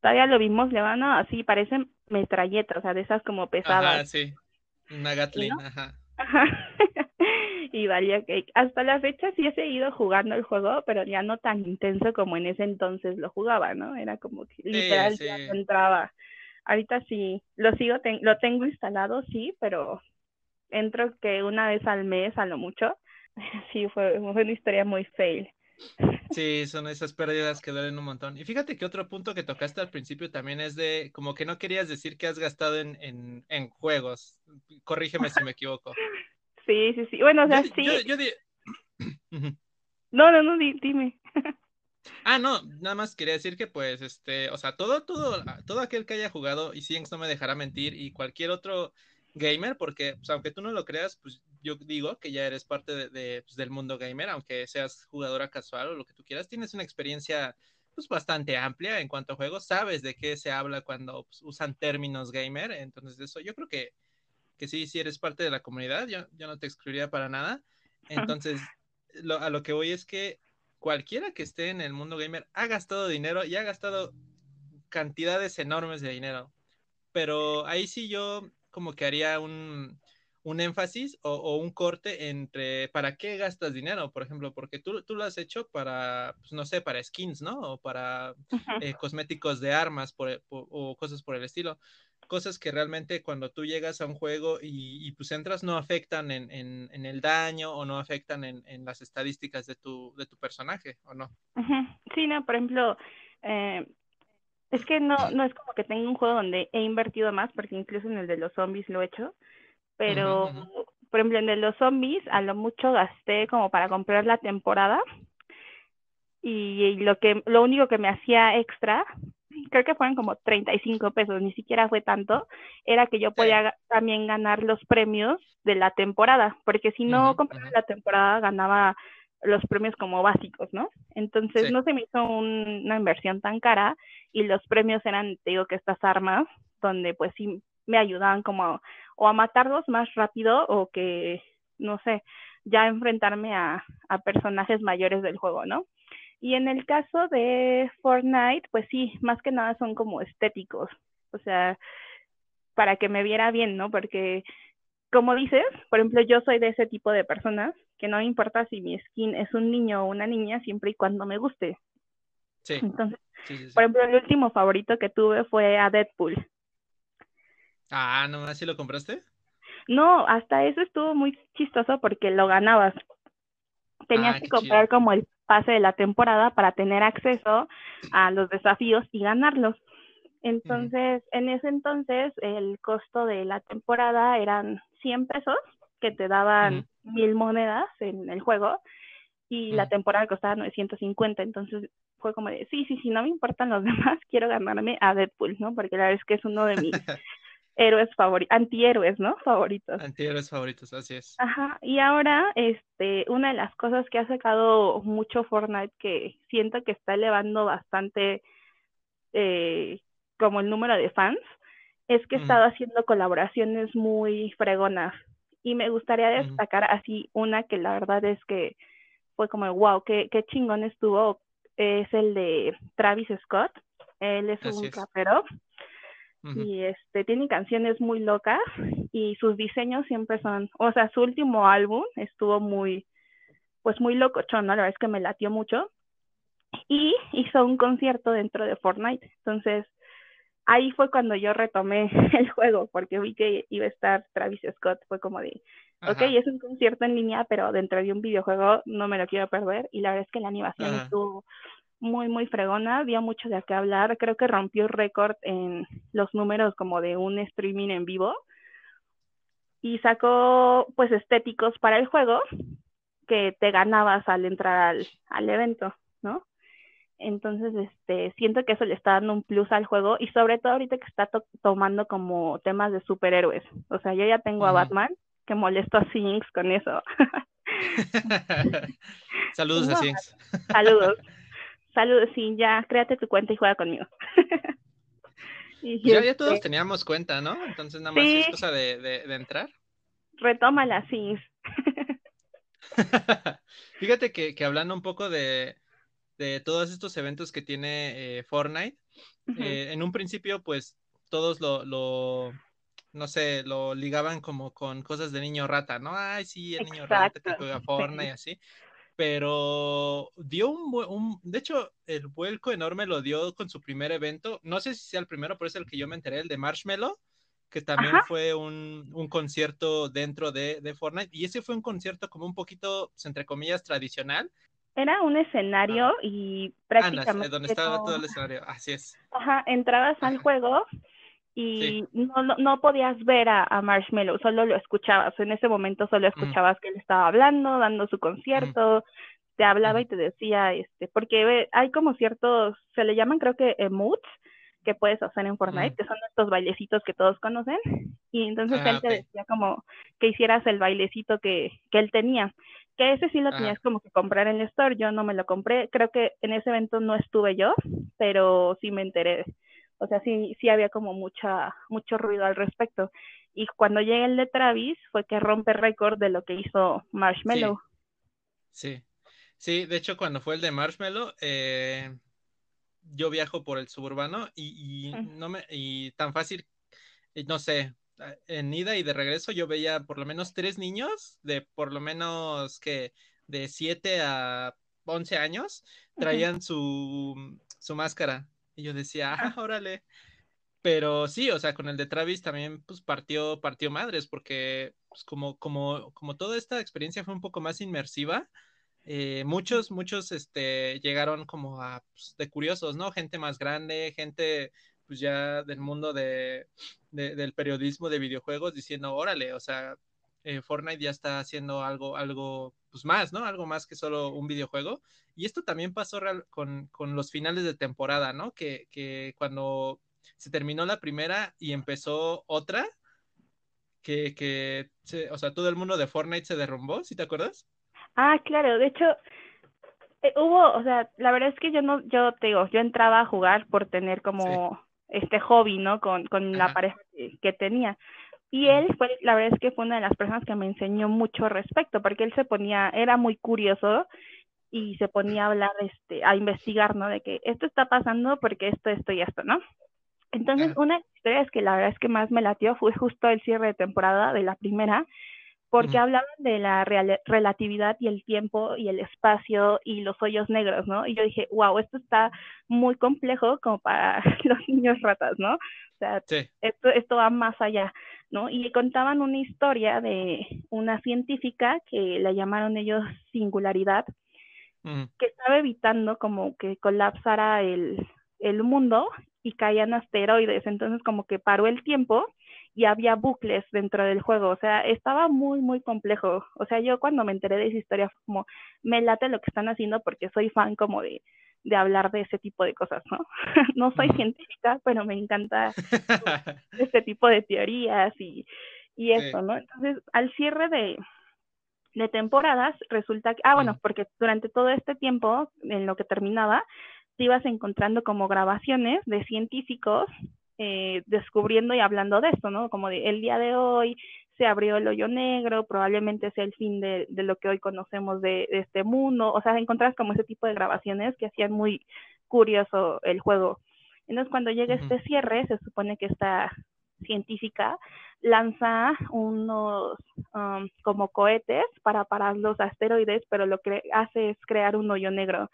todavía lo vimos, le van a, así, parecen metralletas, o sea, de esas como pesadas. Ajá, sí, una Gatling, ajá. Ajá. (laughs) y valía que hasta la fecha sí he seguido jugando el juego, pero ya no tan intenso como en ese entonces lo jugaba, ¿no? Era como que literal ya entraba. Ahorita sí, lo sigo, lo tengo instalado, sí, pero entro que una vez al mes a lo mucho. (laughs) Sí, fue, fue una historia muy fail. Sí, son esas pérdidas que duelen un montón. Y fíjate que otro punto que tocaste al principio también es de como que no querías decir que has gastado en, en, en juegos. Corrígeme si me equivoco. (laughs) Sí, sí, sí. Bueno, o sea, sí. (clears throat) No, no, no, dime. (laughs) Ah, no, nada más quería decir que pues, este, o sea, todo, todo, todo aquel que haya jugado, y Sienx no me dejará mentir, y cualquier otro gamer, porque pues, aunque tú no lo creas, pues yo digo que ya eres parte de, pues, del mundo gamer, aunque seas jugadora casual o lo que tú quieras, tienes una experiencia pues bastante amplia en cuanto a juegos, sabes de qué se habla cuando pues, usan términos gamer, entonces eso yo creo que que sí, sí eres parte de la comunidad, yo, yo no te excluiría para nada. (laughs) Entonces, a lo que voy es que cualquiera que esté en el mundo gamer ha gastado dinero y ha gastado cantidades enormes de dinero. Pero ahí sí yo como que haría un, un énfasis o, un corte entre para qué gastas dinero, por ejemplo, porque tú, tú lo has hecho para, pues, no sé, para skins, ¿no? O para eh, cosméticos de armas o cosas por el estilo cosas que realmente cuando tú llegas a un juego y, pues entras no afectan en, en, el daño o no afectan en, en, las estadísticas de tu, de tu personaje, ¿o no? Sí, no, por ejemplo, eh, es que no, no es como que tenga un juego donde he invertido más, porque incluso en el de los zombies lo he hecho, pero, por ejemplo, en el de los zombies a lo mucho gasté como para comprar la temporada y lo que lo único que me hacía extra creo que fueron como 35 pesos, ni siquiera fue tanto, era que yo podía también ganar los premios de la temporada, porque si no compraba la temporada ganaba los premios como básicos, ¿no? Entonces no se me hizo una inversión tan cara y los premios eran, te digo que estas armas, donde pues sí me ayudaban como o a matarlos más rápido o que, no sé, ya enfrentarme a, a personajes mayores del juego, ¿no? Y en el caso de Fortnite, pues sí, más que nada son como estéticos, o sea, para que me viera bien, ¿no? Porque, como dices, por ejemplo, yo soy de ese tipo de personas que no importa si mi skin es un niño o una niña, siempre y cuando me guste. Sí. Entonces, por ejemplo, el último favorito que tuve fue a Deadpool. Ah, ¿no más si lo compraste? No, hasta eso estuvo muy chistoso porque lo ganabas. Tenías ah, que comprar como el pase de la temporada para tener acceso a los desafíos y ganarlos. Entonces, en ese entonces, el costo de la temporada eran 100 pesos, que te daban mil monedas en el juego, y la temporada costaba 950. Entonces, fue como de, sí, sí, sí, no me importan los (laughs) demás, quiero ganarme a Deadpool, ¿no? Porque la verdad es que es uno de mis (laughs) héroes favoritos, antihéroes, ¿no? Favoritos. Antihéroes favoritos, así es. Ajá, y ahora, este, una de las cosas que ha sacado mucho Fortnite que siento que está elevando bastante eh, como el número de fans, es que he estado haciendo colaboraciones muy fregonas. Y me gustaría destacar así una que la verdad es que fue como, wow, qué, qué chingón estuvo, es el de Travis Scott. Él es un rapero y este tiene canciones muy locas y sus diseños siempre son, o sea, su último álbum estuvo muy pues muy locochón, ¿no? La verdad es que me latió mucho. Y hizo un concierto dentro de Fortnite. Entonces, ahí fue cuando yo retomé (laughs) el juego, porque vi que iba a estar Travis Scott, fue como de, ok, es un concierto en línea, pero dentro de un videojuego no me lo quiero perder, y la verdad es que la animación estuvo muy, muy fregona, dio mucho de qué hablar, creo que rompió récord en los números como de un streaming en vivo, y sacó pues estéticos para el juego que te ganabas al entrar al, al evento, ¿no? Entonces, este, siento que eso le está dando un plus al juego y sobre todo ahorita que está tomando como temas de superhéroes. O sea, yo ya tengo a Batman, que molesto a Sinks con eso. (laughs) (laughs) Saludos a Sinks. Saludos. Saludos, sí, ya, créate tu cuenta y juega conmigo. (laughs) y ya, ya todos este teníamos cuenta, ¿no? Entonces nada más es cosa de, de, de entrar. Retómala, Sinks. (laughs) Fíjate que, que hablando un poco de, de todos estos eventos que tiene eh, Fortnite. Eh, en un principio, pues todos lo, lo, no sé, lo ligaban como con cosas de niño rata, ¿no? Ay, sí, el niño rata que juega Fortnite y así. Pero dio un, un, de hecho, el vuelco enorme lo dio con su primer evento. No sé si sea el primero, pero es el que yo me enteré, el de Marshmallow, que también fue un, un, concierto dentro de, de, Fortnite. Y ese fue un concierto como un poquito, entre comillas, tradicional, era un escenario y prácticamente... donde estaba todo el escenario, así es. Ajá, entrabas al juego y no, no, podías ver a, Marshmallow, solo lo escuchabas. En ese momento solo escuchabas que él estaba hablando, dando su concierto, te hablaba y te decía, este, porque hay como ciertos, se le llaman creo que emotes que puedes hacer en Fortnite, que son estos bailecitos que todos conocen, y entonces ah, él te decía como que hicieras el bailecito que, que él tenía que ese sí lo tenías como que comprar en el store, yo no me lo compré, creo que en ese evento no estuve yo, pero sí me enteré, o sea, sí, sí había como mucha, mucho ruido al respecto. Y cuando llega el de Travis fue que rompe récord de lo que hizo Marshmallow. Sí. sí, de hecho cuando fue el de Marshmallow, eh, yo viajo por el suburbano y, y no me, y tan fácil, no sé, en ida y de regreso yo veía por lo menos tres niños de por lo menos que de 7 a 11 años traían su, su máscara. Y yo decía, ah, (laughs) órale. Pero sí, o sea, con el de Travis también pues partió, partió madres, porque pues, como, como, como toda esta experiencia fue un poco más inmersiva, eh, muchos, muchos este, llegaron como a, pues, de curiosos, ¿no? Gente más grande, gente pues ya del mundo de, del periodismo de videojuegos diciendo, órale, o sea, eh, Fortnite ya está haciendo algo, algo, pues más, ¿no? Algo más que solo un videojuego. Y esto también pasó con, con los finales de temporada, ¿no? Que, que, cuando se terminó la primera y empezó otra, que, que o sea, todo el mundo de Fortnite se derrumbó, ¿sí te acuerdas? Ah, claro, de hecho, eh, hubo, o sea, la verdad es que yo no, yo te digo, yo entraba a jugar por tener como este hobby, ¿no? Con, con la pareja que, tenía. Y él fue, la verdad es que fue una de las personas que me enseñó mucho respecto, porque él se ponía, era muy curioso y se ponía a hablar, este, a investigar, ¿no? De que esto está pasando porque esto, esto y esto, ¿no? Entonces, una de las historias que la verdad es que más me latió fue justo el cierre de temporada de la primera, porque hablaban de la relatividad y el tiempo y el espacio y los hoyos negros, ¿no? Y yo dije, wow, esto está muy complejo como para (laughs) los niños ratas, ¿no? O sea, esto, esto va más allá, ¿no? Y contaban una historia de una científica que la llamaron ellos singularidad, que estaba evitando como que colapsara el, el mundo y caían asteroides, entonces como que paró el tiempo y había bucles dentro del juego, o sea, estaba muy, muy complejo. O sea, yo cuando me enteré de esa historia fue como, me late lo que están haciendo porque soy fan como de, de hablar de ese tipo de cosas, ¿no? (laughs) no soy científica, pero me encanta (laughs) este tipo de teorías y, y eso, ¿no? Entonces, al cierre de, de temporadas, resulta que, ah, bueno, porque durante todo este tiempo, en lo que terminaba, te ibas encontrando como grabaciones de científicos eh, descubriendo y hablando de esto, ¿no? Como de el día de hoy se abrió el hoyo negro, probablemente sea el fin de, lo que hoy conocemos de, este mundo, o sea, encontras como ese tipo de grabaciones que hacían muy curioso el juego. Entonces, cuando llega este cierre, se supone que esta científica lanza unos um, como cohetes para parar los asteroides, pero lo que hace es crear un hoyo negro.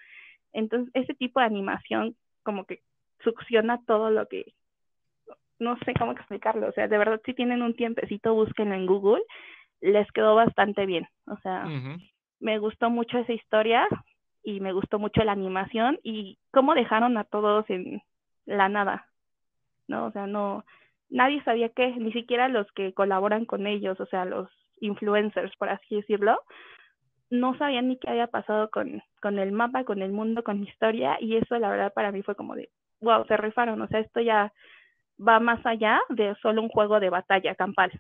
Entonces, ese tipo de animación como que succiona todo lo que no sé cómo explicarlo, o sea, de verdad si tienen un tiempecito, búsquenlo en Google, les quedó bastante bien, o sea, me gustó mucho esa historia y me gustó mucho la animación y cómo dejaron a todos en la nada, ¿no? O sea, no, nadie sabía qué, ni siquiera los que colaboran con ellos, o sea, los influencers, por así decirlo, no sabían ni qué había pasado con, con el mapa, con el mundo, con la historia, y eso la verdad para mí fue como de, wow, se rifaron, o sea, esto ya va más allá de solo un juego de batalla campal.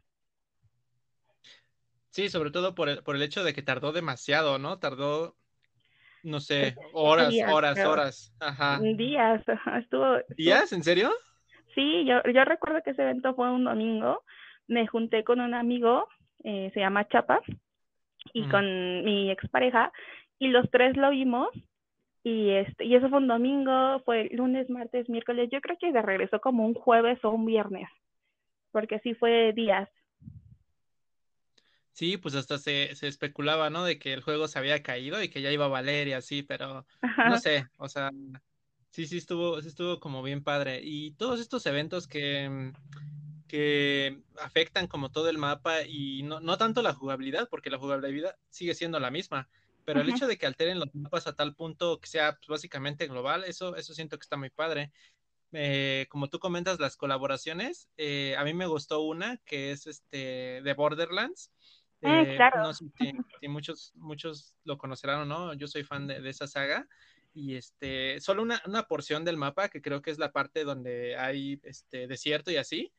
Sí, sobre todo por el, por el hecho de que tardó demasiado, ¿no? Tardó, no sé, horas, horas, horas. Ajá. Días, (laughs) estuvo. ¿Días? ¿En serio? Sí, yo, yo recuerdo que ese evento fue un domingo. Me junté con un amigo, eh, se llama Chapa, y con mi expareja, y los tres lo vimos. Y, este, y eso fue un domingo, fue lunes, martes, miércoles. Yo creo que de regresó como un jueves o un viernes, porque sí fue días. Sí, pues hasta se, se especulaba, ¿no? De que el juego se había caído y que ya iba a valer y así, pero no sé, o sea, sí, sí estuvo, sí estuvo como bien padre. Y todos estos eventos que, que afectan como todo el mapa y no, no tanto la jugabilidad, porque la jugabilidad sigue siendo la misma, pero el hecho de que alteren los mapas a tal punto que sea pues, básicamente global, eso, eso siento que está muy padre. Eh, como tú comentas, las colaboraciones, eh, a mí me gustó una que es este de Borderlands, Ah, eh, claro. No sé si, muchos, muchos lo conocerán o no, yo soy fan de, esa saga. Y este, solo una, una, porción del mapa, que creo que es la parte donde hay este desierto y así,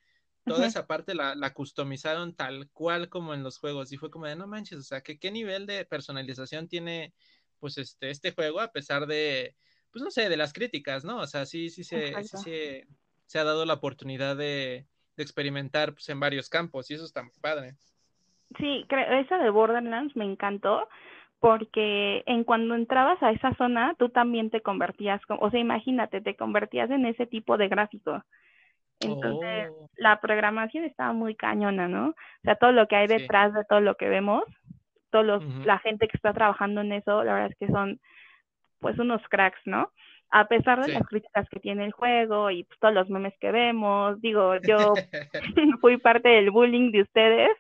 toda esa parte la, la, customizaron tal cual como en los juegos. Y fue como de no manches, o sea, que qué nivel de personalización tiene pues este, este juego, a pesar de, pues no sé, de las críticas, ¿no? O sea, sí, sí se, sí se, ha dado la oportunidad de, de experimentar pues, en varios campos, y eso está muy padre. Sí, creo, esa de Borderlands me encantó porque en cuando entrabas a esa zona, tú también te convertías, o sea, imagínate, te convertías en ese tipo de gráfico. Entonces, oh. la programación estaba muy cañona, ¿no? O sea, todo lo que hay detrás de todo lo que vemos, todos la gente que está trabajando en eso, la verdad es que son pues unos cracks, ¿no? a pesar de las críticas que tiene el juego y pues, todos los memes que vemos, digo, (laughs) yo (laughs) fui parte del bullying de ustedes.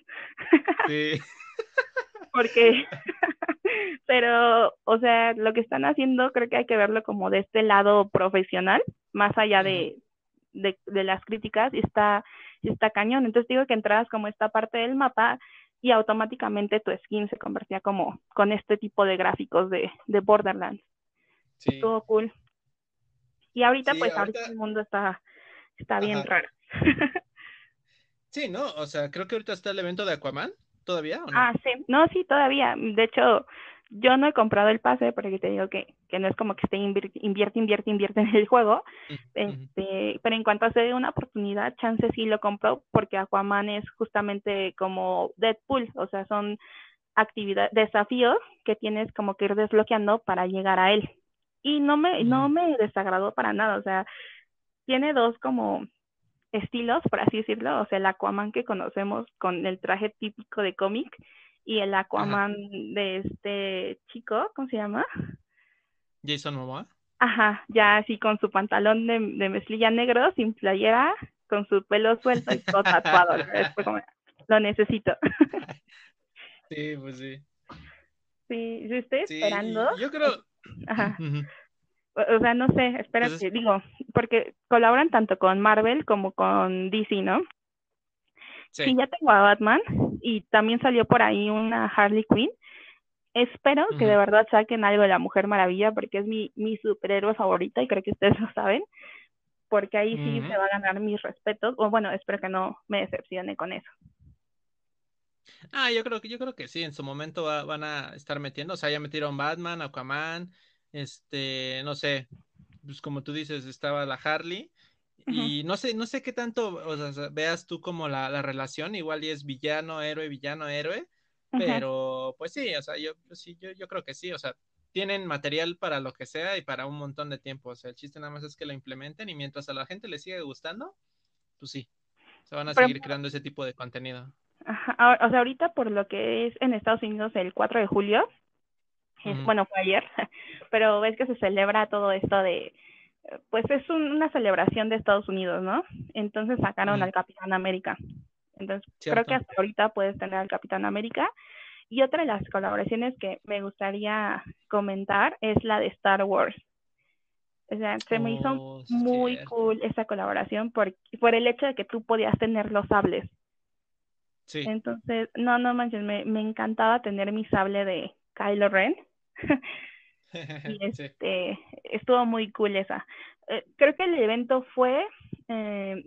Sí. (laughs) Porque, pero, o sea, lo que están haciendo creo que hay que verlo como de este lado profesional, más allá de, de, las críticas, y está, está cañón. Entonces digo que entrabas como esta parte del mapa y automáticamente tu skin se convertía como con este tipo de gráficos de, de Borderlands. Sí. Estuvo cool. Y ahorita, pues, ahorita... el mundo está, está bien raro. (laughs) sí, ¿no? O sea, creo que ahorita está el evento de Aquaman, ¿todavía? ¿o no? Ah, sí, no, sí, todavía. De hecho, yo no he comprado el pase porque te digo que, que no es como que esté invierte, invierte, invierte, en el juego. este, pero en cuanto se dé una oportunidad, chance sí lo compro porque Aquaman es justamente como Deadpool, o sea, son actividades, desafíos que tienes como que ir desbloqueando para llegar a él. Y no me, no me desagradó para nada, o sea, tiene dos como estilos, por así decirlo, o sea, el Aquaman que conocemos con el traje típico de cómic y el Aquaman de este chico, ¿cómo se llama? Jason Momoa. Ajá, ya así con su pantalón de, de mezclilla negro, sin playera, con su pelo suelto y todo tatuado. lo necesito. (laughs) sí, pues sí. Sí, yo estoy esperando. Yo creo, Ajá. O sea, no sé, espera que digo, porque colaboran tanto con Marvel como con DC, ¿no? Sí. ya tengo a Batman y también salió por ahí una Harley Quinn. Espero que de verdad saquen algo de la Mujer Maravilla porque es mi, mi superhéroe favorita y creo que ustedes (laughs) lo saben, porque ahí sí se va a ganar mis respetos, o bueno, espero que no me decepcione con eso. Ah, yo creo que, yo creo que sí, en su momento van a estar metiendo, o sea, ya metieron Batman, Aquaman, este, no sé, pues como tú dices, estaba la Harley, y no sé, no sé qué tanto, o sea, veas tú como la, la relación, igual y es villano, héroe, villano, héroe, pero pues sí, o sea, yo, sí, yo, yo creo que sí, o sea, tienen material para lo que sea y para un montón de tiempo, o sea, el chiste nada más es que lo implementen y mientras a la gente le sigue gustando, pues sí, se van a seguir creando ese tipo de contenido. O sea, ahorita por lo que es en Estados Unidos el 4 de julio, bueno, fue ayer, (laughs) pero ves que se celebra todo esto de, pues es una celebración de Estados Unidos, ¿no? Entonces sacaron al Capitán América. Entonces creo que hasta ahorita puedes tener al Capitán América. Y otra de las colaboraciones que me gustaría comentar es la de Star Wars. O sea, se me hizo Oh, muy cierto. cool esa colaboración por, por el hecho de que tú podías tener los sables. Sí. Entonces, no, no manches, me, me encantaba tener mi sable de Kylo Ren. (laughs) (laughs) y Sí. este, estuvo muy cool esa. Eh, creo que el evento fue eh,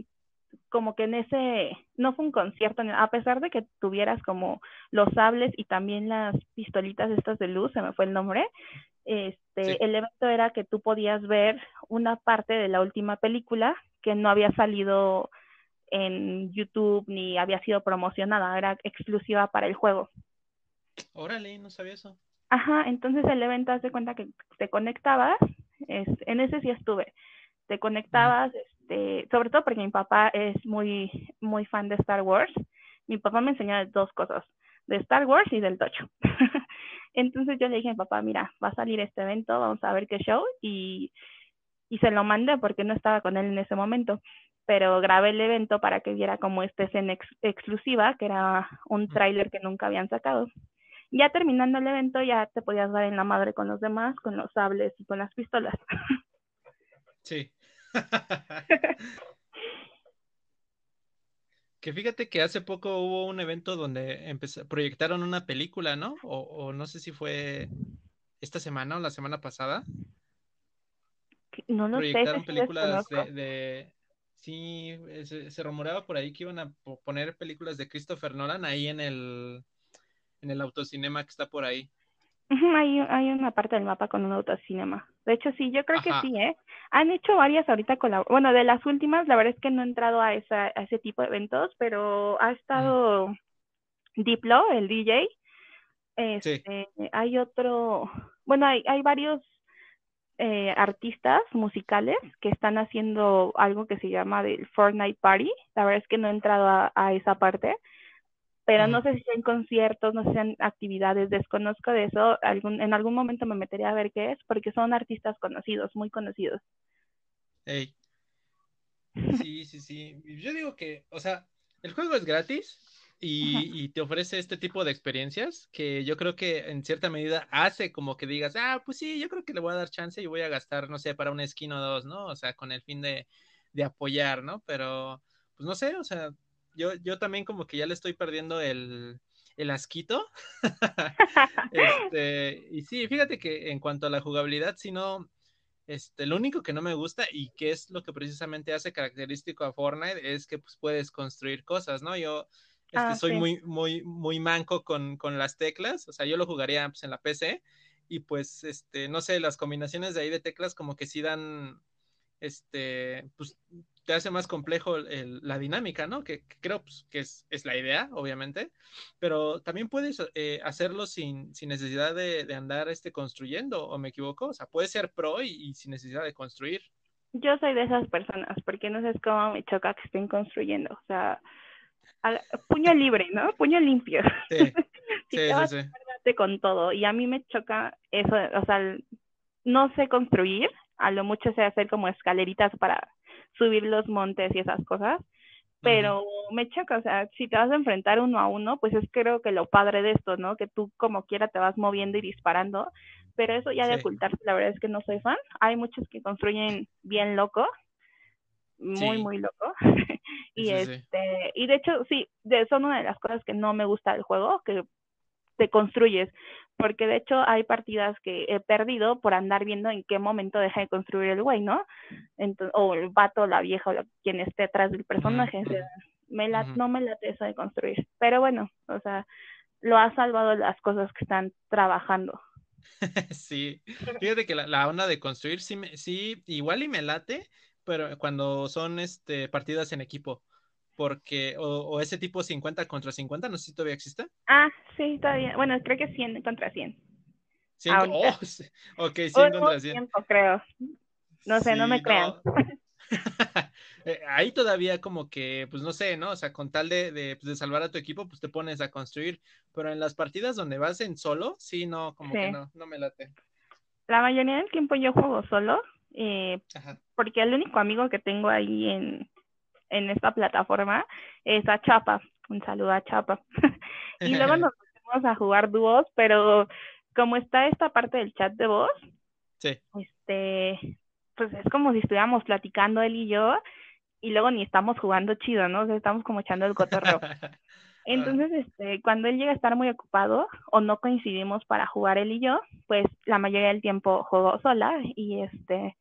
como que en ese, no fue un concierto, a pesar de que tuvieras como los sables y también las pistolitas estas de luz, se me fue el nombre, este, Sí. el evento era que tú podías ver una parte de la última película que no había salido en YouTube ni había sido promocionada, era exclusiva para el juego. Órale, no sabía eso. Ajá, entonces el evento hace cuenta que te conectabas, es, en ese sí estuve, te conectabas, este, sobre todo porque mi papá es muy, muy fan de Star Wars. Mi papá me enseñó dos cosas, de Star Wars y del tocho. (laughs) entonces yo le dije a mi papá, mira, va a salir este evento, vamos a ver qué show, y, y se lo mandé porque no estaba con él en ese momento, pero grabé el evento para que viera como esta escena ex exclusiva, que era un tráiler que nunca habían sacado. Ya terminando el evento, ya te podías dar en la madre con los demás, con los sables y con las pistolas. Sí. (laughs) que fíjate que hace poco hubo un evento donde empezó, proyectaron una película, ¿no? O, o, no sé si fue esta semana o la semana pasada. No lo proyectaron sé. películas de, de, Sí, se, se, rumoraba por ahí que iban a poner películas de Christopher Nolan ahí en el, en el autocinema que está por ahí. Hay, hay una parte del mapa con un autocinema. De hecho, sí, yo creo Ajá. que sí, ¿eh? Han hecho varias ahorita con la... Bueno, de las últimas, la verdad es que no he entrado a, esa, a ese tipo de eventos, pero ha estado mm. Diplo, el DJ. Este, sí. Hay otro... Bueno, hay, hay varios eh, artistas musicales que están haciendo algo que se llama del Fortnite Party. La verdad es que no he entrado a, a esa parte, pero no sé si sean conciertos, no sé si sean actividades, desconozco de eso, algún, en algún momento me metería a ver qué es, porque son artistas conocidos, muy conocidos. Hey. (laughs) Sí, sí, sí. Yo digo que, o sea, el juego es gratis y, y, te ofrece este tipo de experiencias que yo creo que en cierta medida hace como que digas, ah, pues sí, yo creo que le voy a dar chance y voy a gastar, no sé, para una skin o dos, ¿no? O sea, con el fin de, de apoyar, ¿no? Pero, pues no sé, o sea, yo, yo también como que ya le estoy perdiendo el, el asquito. (laughs) (laughs) este, y sí, fíjate que en cuanto a la jugabilidad, si no, este, lo único que no me gusta y que es lo que precisamente hace característico a Fortnite es que pues, puedes construir cosas, ¿no? Yo este, ah, soy sí. muy, muy, muy manco con, con, las teclas, o sea, yo lo jugaría pues, en la PC y pues, este, no sé, las combinaciones de ahí de teclas como que sí dan, este, pues te hace más complejo el, la dinámica, ¿no? Que, que creo pues, que es, es, la idea, obviamente, pero también puedes eh, hacerlo sin, sin necesidad de, de, andar este, construyendo, ¿o me equivoco? O sea, puedes ser pro y, y, sin necesidad de construir. Yo soy de esas personas, porque no sé cómo me choca que estén construyendo, o sea, puño libre, ¿no? Puño limpio. Sí, si (laughs) sí, sí, sí. con todo, y a mí me choca eso, o sea, no sé construir, a lo mucho sé hacer como escaleritas para subir los montes y esas cosas, pero uh -huh. me choca, o sea, si te vas a enfrentar uno a uno, pues es creo que lo padre de esto, ¿no? Que tú como quiera te vas moviendo y disparando, pero eso ya de sí. ocultarse, la verdad es que no soy fan. Hay muchos que construyen bien loco, muy, sí. muy loco. (laughs) y sí, este, y de hecho, sí, de, son una de las cosas que no me gusta del juego, que te construyes, porque de hecho hay partidas que he perdido por andar viendo en qué momento deja de construir el güey, ¿no? Entonces, o el vato, la vieja, o quien esté atrás del personaje. Uh -huh. o sea, me la, uh -huh. No me late eso de construir. Pero bueno, o sea, lo ha salvado las cosas que están trabajando. (laughs) sí, fíjate que la, la, onda de construir sí, me, sí, igual y me late, pero cuando son este, partidas en equipo porque, o, o, ese tipo 50 contra 50, no sé si todavía existe. Ah, sí, todavía, bueno, creo que 100 contra 100. 100, oh, ok, 100 contra 100. Tiempo, creo. No sé, sí, no me crean. No. (laughs) Ahí todavía como que, pues no sé, ¿no? O sea, con tal de, de, pues, de, salvar a tu equipo, pues te pones a construir, pero en las partidas donde vas en solo, sí, no, como sí. que no, no me late. La mayoría del tiempo yo juego solo eh, porque el único amigo que tengo ahí en, en esta plataforma es a Chapa. Un saludo a Chapa. (laughs) y luego nos (laughs) pusimos a jugar dúos, pero como está esta parte del chat de voz, sí. este, pues es como si estuviéramos platicando él y yo, y luego ni estamos jugando chido, ¿no? O sea, estamos como echando el cotorreo. (laughs) Entonces, este, cuando él llega a estar muy ocupado o no coincidimos para jugar él y yo, pues la mayoría del tiempo juego sola y este,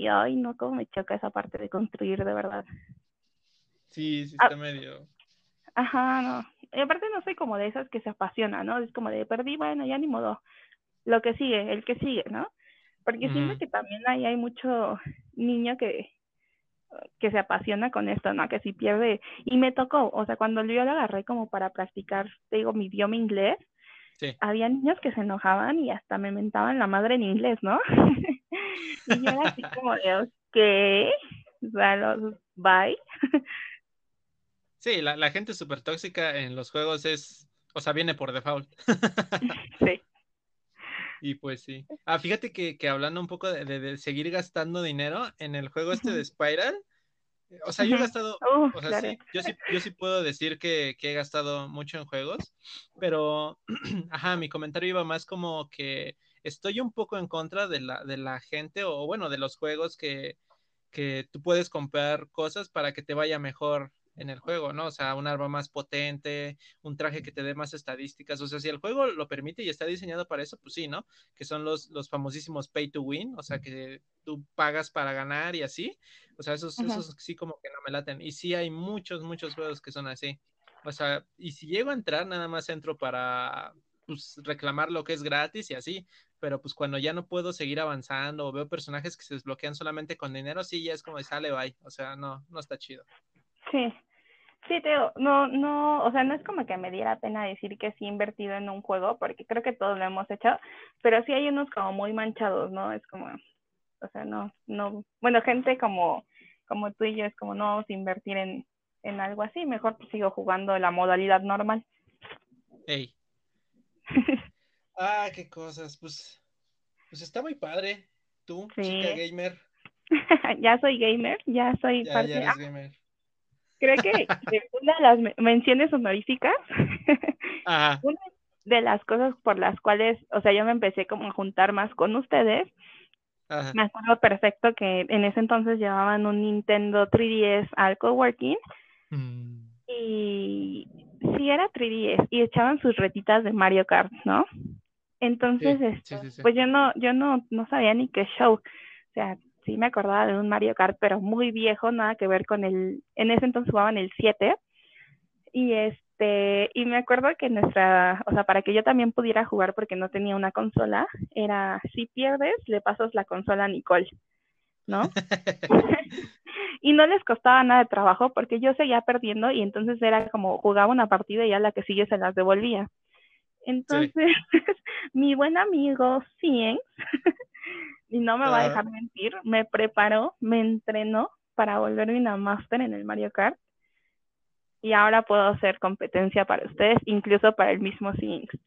y ay, no, como me choca esa parte de construir de verdad. Sí, sí está medio. Ajá, no. Y aparte no soy como de esas que se apasiona, ¿no? Es como de perdí, bueno, ya ni modo. Lo que sigue, el que sigue, ¿no? Porque siento que también ahí hay mucho niño que, que se apasiona con esto, ¿no? Que si pierde, y me tocó, o sea, cuando yo lo agarré como para practicar, te digo, mi idioma inglés, había niños que se enojaban y hasta me mentaban la madre en inglés, ¿no? (laughs) y yo era así como de, ok, bye. sí, la, la gente súper tóxica en los juegos es, o sea, viene por default. (laughs) sí. Y pues sí. Ah, fíjate que, que hablando un poco de, de, seguir gastando dinero en el juego este de Spiral, o sea, yo he gastado, o sea, sí, yo sí, yo sí puedo decir que, que, he gastado mucho en juegos, pero, (clears throat) ajá, mi comentario iba más como que estoy un poco en contra de la, de la gente, o bueno, de los juegos que, que tú puedes comprar cosas para que te vaya mejor en el juego, ¿no? O sea, un arma más potente, un traje que te dé más estadísticas. O sea, si el juego lo permite y está diseñado para eso, pues sí, ¿no? Que son los, los famosísimos pay to win, o sea, que tú pagas para ganar y así. O sea, esos, esos sí como que no me laten. Y sí hay muchos, muchos juegos que son así. O sea, y si llego a entrar, nada más entro para pues, reclamar lo que es gratis y así. Pero pues cuando ya no puedo seguir avanzando o veo personajes que se desbloquean solamente con dinero, sí, ya es como de sale, bye. O sea, no, no está chido. Sí, Sí, Teo, no, no, o sea, no es como que me diera pena decir que sí he invertido en un juego, porque creo que todos lo hemos hecho, pero sí hay unos como muy manchados, ¿no? Es como, o sea, no, no, bueno, gente como, como tú y yo es como no vamos a invertir en, en algo así, mejor pues sigo jugando la modalidad normal. Ey. Ah, qué cosas, pues, pues está muy padre. Tú, chica gamer. (laughs) ya soy gamer, ya soy parte. Ya eres gamer creo que (laughs) una de las menciones honoríficas, (laughs) una de las cosas por las cuales, o sea, yo me empecé como a juntar más con ustedes, me acuerdo perfecto que en ese entonces llevaban un Nintendo 3DS al coworking mm. y sí era 3DS y echaban sus retitas de Mario Kart, ¿no? Entonces, este, pues yo no, yo no, no sabía ni qué show. O sea, sí me acordaba de un Mario Kart, pero muy viejo, nada que ver con el, en ese entonces jugaban el 7. Y este, y me acuerdo que nuestra, o sea, para que yo también pudiera jugar porque no tenía una consola, era si pierdes, le pasas la consola a Nicole, ¿no? (laughs) (laughs) y no les costaba nada de trabajo porque yo seguía perdiendo y entonces era como jugaba una partida y ya la que sigue se las devolvía. Entonces, (laughs) mi buen amigo Cien y no me va a dejar mentir, me preparó, me entrenó para volverme una máster en el Mario Kart. Y ahora puedo hacer competencia para ustedes, incluso para el mismo Sinks.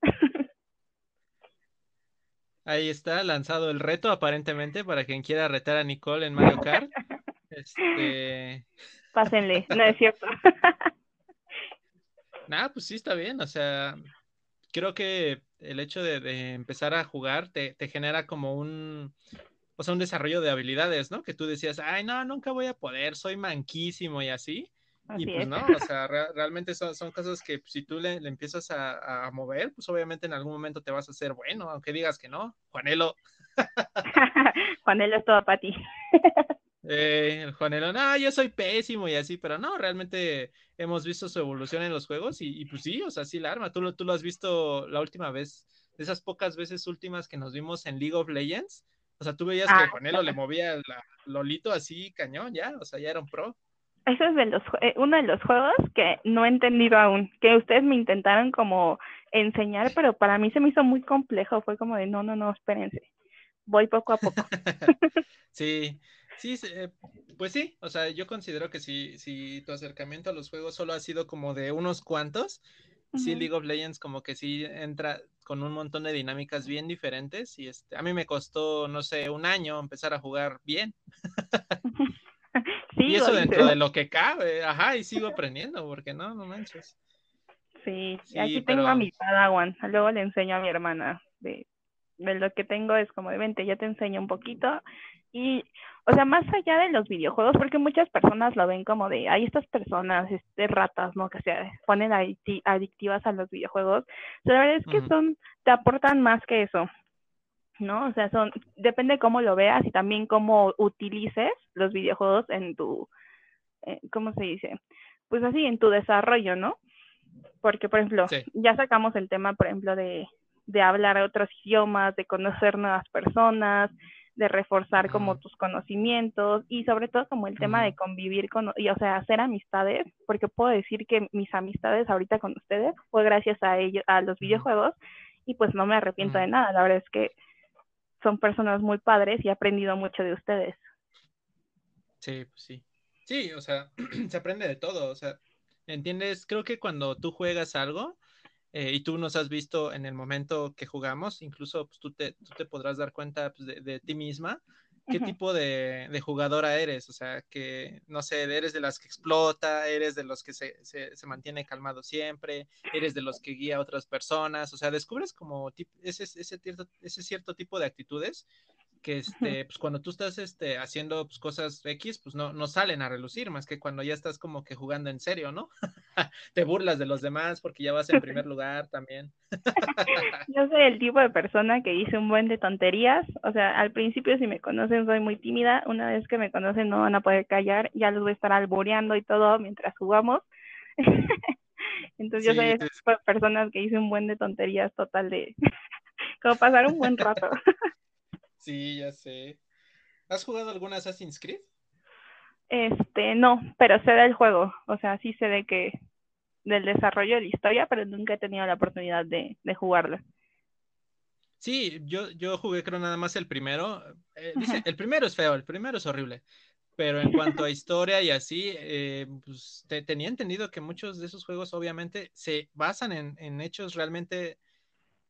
Ahí está lanzado el reto, aparentemente, para quien quiera retar a Nicole en Mario Kart. (laughs) Este... (laughs) Pásenle, no es cierto. (laughs) Nada, pues sí está bien, o sea, creo que el hecho de, empezar a jugar te, genera como un, o sea, un desarrollo de habilidades, ¿no? Que tú decías, ay, no, nunca voy a poder, soy manquísimo y así. Y pues no, o sea, realmente son, son, cosas que si tú le, empiezas a, mover, pues obviamente en algún momento te vas a hacer bueno, aunque digas que no. Juanelo. (laughs) Juanelo es todo para ti. (laughs) Eh, el Juanelo, no, yo soy pésimo y así, pero no, realmente hemos visto su evolución en los juegos y, pues sí, o sea, sí la arma. Tú lo, tú lo has visto la última vez, de esas pocas veces últimas que nos vimos en League of Legends. O sea, tú veías que ah, Juanelo le movía la Lolito así cañón, ya, o sea, ya era un pro. Eso es de los, eh, uno de los juegos que no he entendido aún, que ustedes me intentaron como enseñar, pero para mí se me hizo muy complejo, fue como de, no, no, no, espérense, voy poco a poco. (laughs) (laughs) sí, Sí, eh, pues sí, o sea, yo considero que si, si tu acercamiento a los juegos solo ha sido como de unos cuantos, sí League of Legends como que sí entra con un montón de dinámicas bien diferentes y este, a mí me costó, no sé, un año empezar a jugar bien. (laughs) (laughs) y eso dentro de lo que cabe, ajá, y sigo aprendiendo, porque no, no manches. Sí, aquí tengo a mi Padawan, luego le enseño a mi hermana de, de lo que tengo es como de vente, ya te enseño un poquito y, o sea, más allá de los videojuegos, porque muchas personas lo ven como de, hay estas personas, este, ratas, ¿no? Que se ponen adictivas a los videojuegos. la verdad es que son, te aportan más que eso, ¿no? O sea, son, depende cómo lo veas y también cómo utilices los videojuegos en tu, eh, ¿cómo se dice? Pues así, en tu desarrollo, ¿no? Porque, por ejemplo, ya sacamos el tema, por ejemplo, de, de hablar otros idiomas, de conocer nuevas personas, de reforzar como tus conocimientos y sobre todo como el tema de convivir con, y, o sea, hacer amistades, porque puedo decir que mis amistades ahorita con ustedes fue gracias a ellos, a los videojuegos y pues no me arrepiento de nada, la verdad es que son personas muy padres y he aprendido mucho de ustedes. Sí, pues sí. Sí, o sea, (clears throat) se aprende de todo, o sea, ¿entiendes? Creo que cuando tú juegas algo, eh, y tú nos has visto en el momento que jugamos, incluso pues, tú, te, tú te podrás dar cuenta pues, de, de, ti misma, qué tipo de, de, jugadora eres, o sea, que, no sé, eres de las que explota, eres de los que se, se, se mantiene calmado siempre, eres de los que guía a otras personas, o sea, descubres como ese, ese, cierto, ese cierto tipo de actitudes que este, pues cuando tú estás este, haciendo pues, cosas X, pues no, no salen a relucir, más que cuando ya estás como que jugando en serio, ¿no? (laughs) Te burlas de los demás porque ya vas en primer lugar también. (laughs) Yo soy el tipo de persona que dice un buen de tonterías, o sea, al principio si me conocen soy muy tímida, una vez que me conocen no van a poder callar, ya los voy a estar alboreando y todo mientras jugamos. (laughs) Entonces yo soy el tipo de personas que dice un buen de tonterías total de como pasar un buen rato. Sí, ya sé. ¿Has jugado alguna Assassin's Creed? Este, no, pero sé del juego. O sea, sí sé de que del desarrollo de la historia, pero nunca he tenido la oportunidad de, de jugarlo. Sí, yo, yo jugué creo nada más el primero. Eh, dice, el primero es feo, el primero es horrible. Pero en cuanto a historia y así, eh, pues tenía entendido que muchos de esos juegos obviamente se basan en, en, hechos realmente,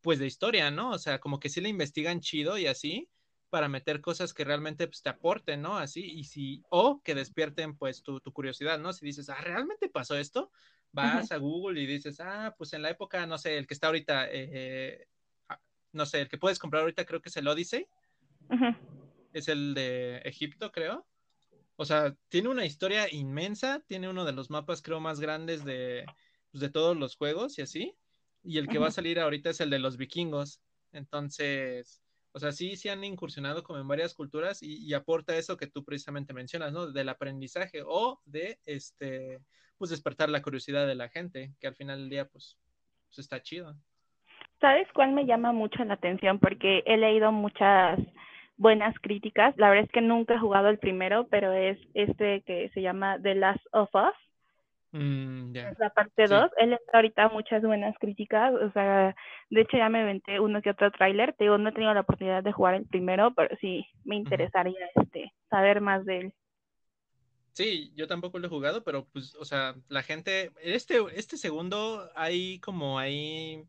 pues de historia, ¿no? O sea, como que sí le investigan chido y así para meter cosas que realmente pues, te aporten, ¿no? Así, y si, o que despierten pues tu, tu curiosidad, ¿no? Si dices, ah, ¿realmente pasó esto? Vas a Google y dices, ah, pues en la época, no sé, el que está ahorita, eh, ah, no sé, el que puedes comprar ahorita creo que es el Odyssey. Es el de Egipto, creo. O sea, tiene una historia inmensa, tiene uno de los mapas, creo, más grandes de, pues, de todos los juegos y así. Y el que va a salir ahorita es el de los vikingos. Entonces, o sea, sí, sí han incursionado como en varias culturas y, aporta eso que tú precisamente mencionas, ¿no? Del aprendizaje o de, este, pues despertar la curiosidad de la gente, que al final del día, pues, pues está chido. ¿Sabes cuál me llama mucho la atención? Porque he leído muchas buenas críticas. La verdad es que nunca he jugado el primero, pero es este que se llama The Last of Us. Mm, la parte 2. Él está ahorita muchas buenas críticas. O sea, de hecho ya me inventé uno que otro tráiler. Te digo, no he tenido la oportunidad de jugar el primero, pero sí me interesaría este saber más de él. Sí, yo tampoco lo he jugado, pero pues, o sea, la gente, este, este segundo hay como ahí,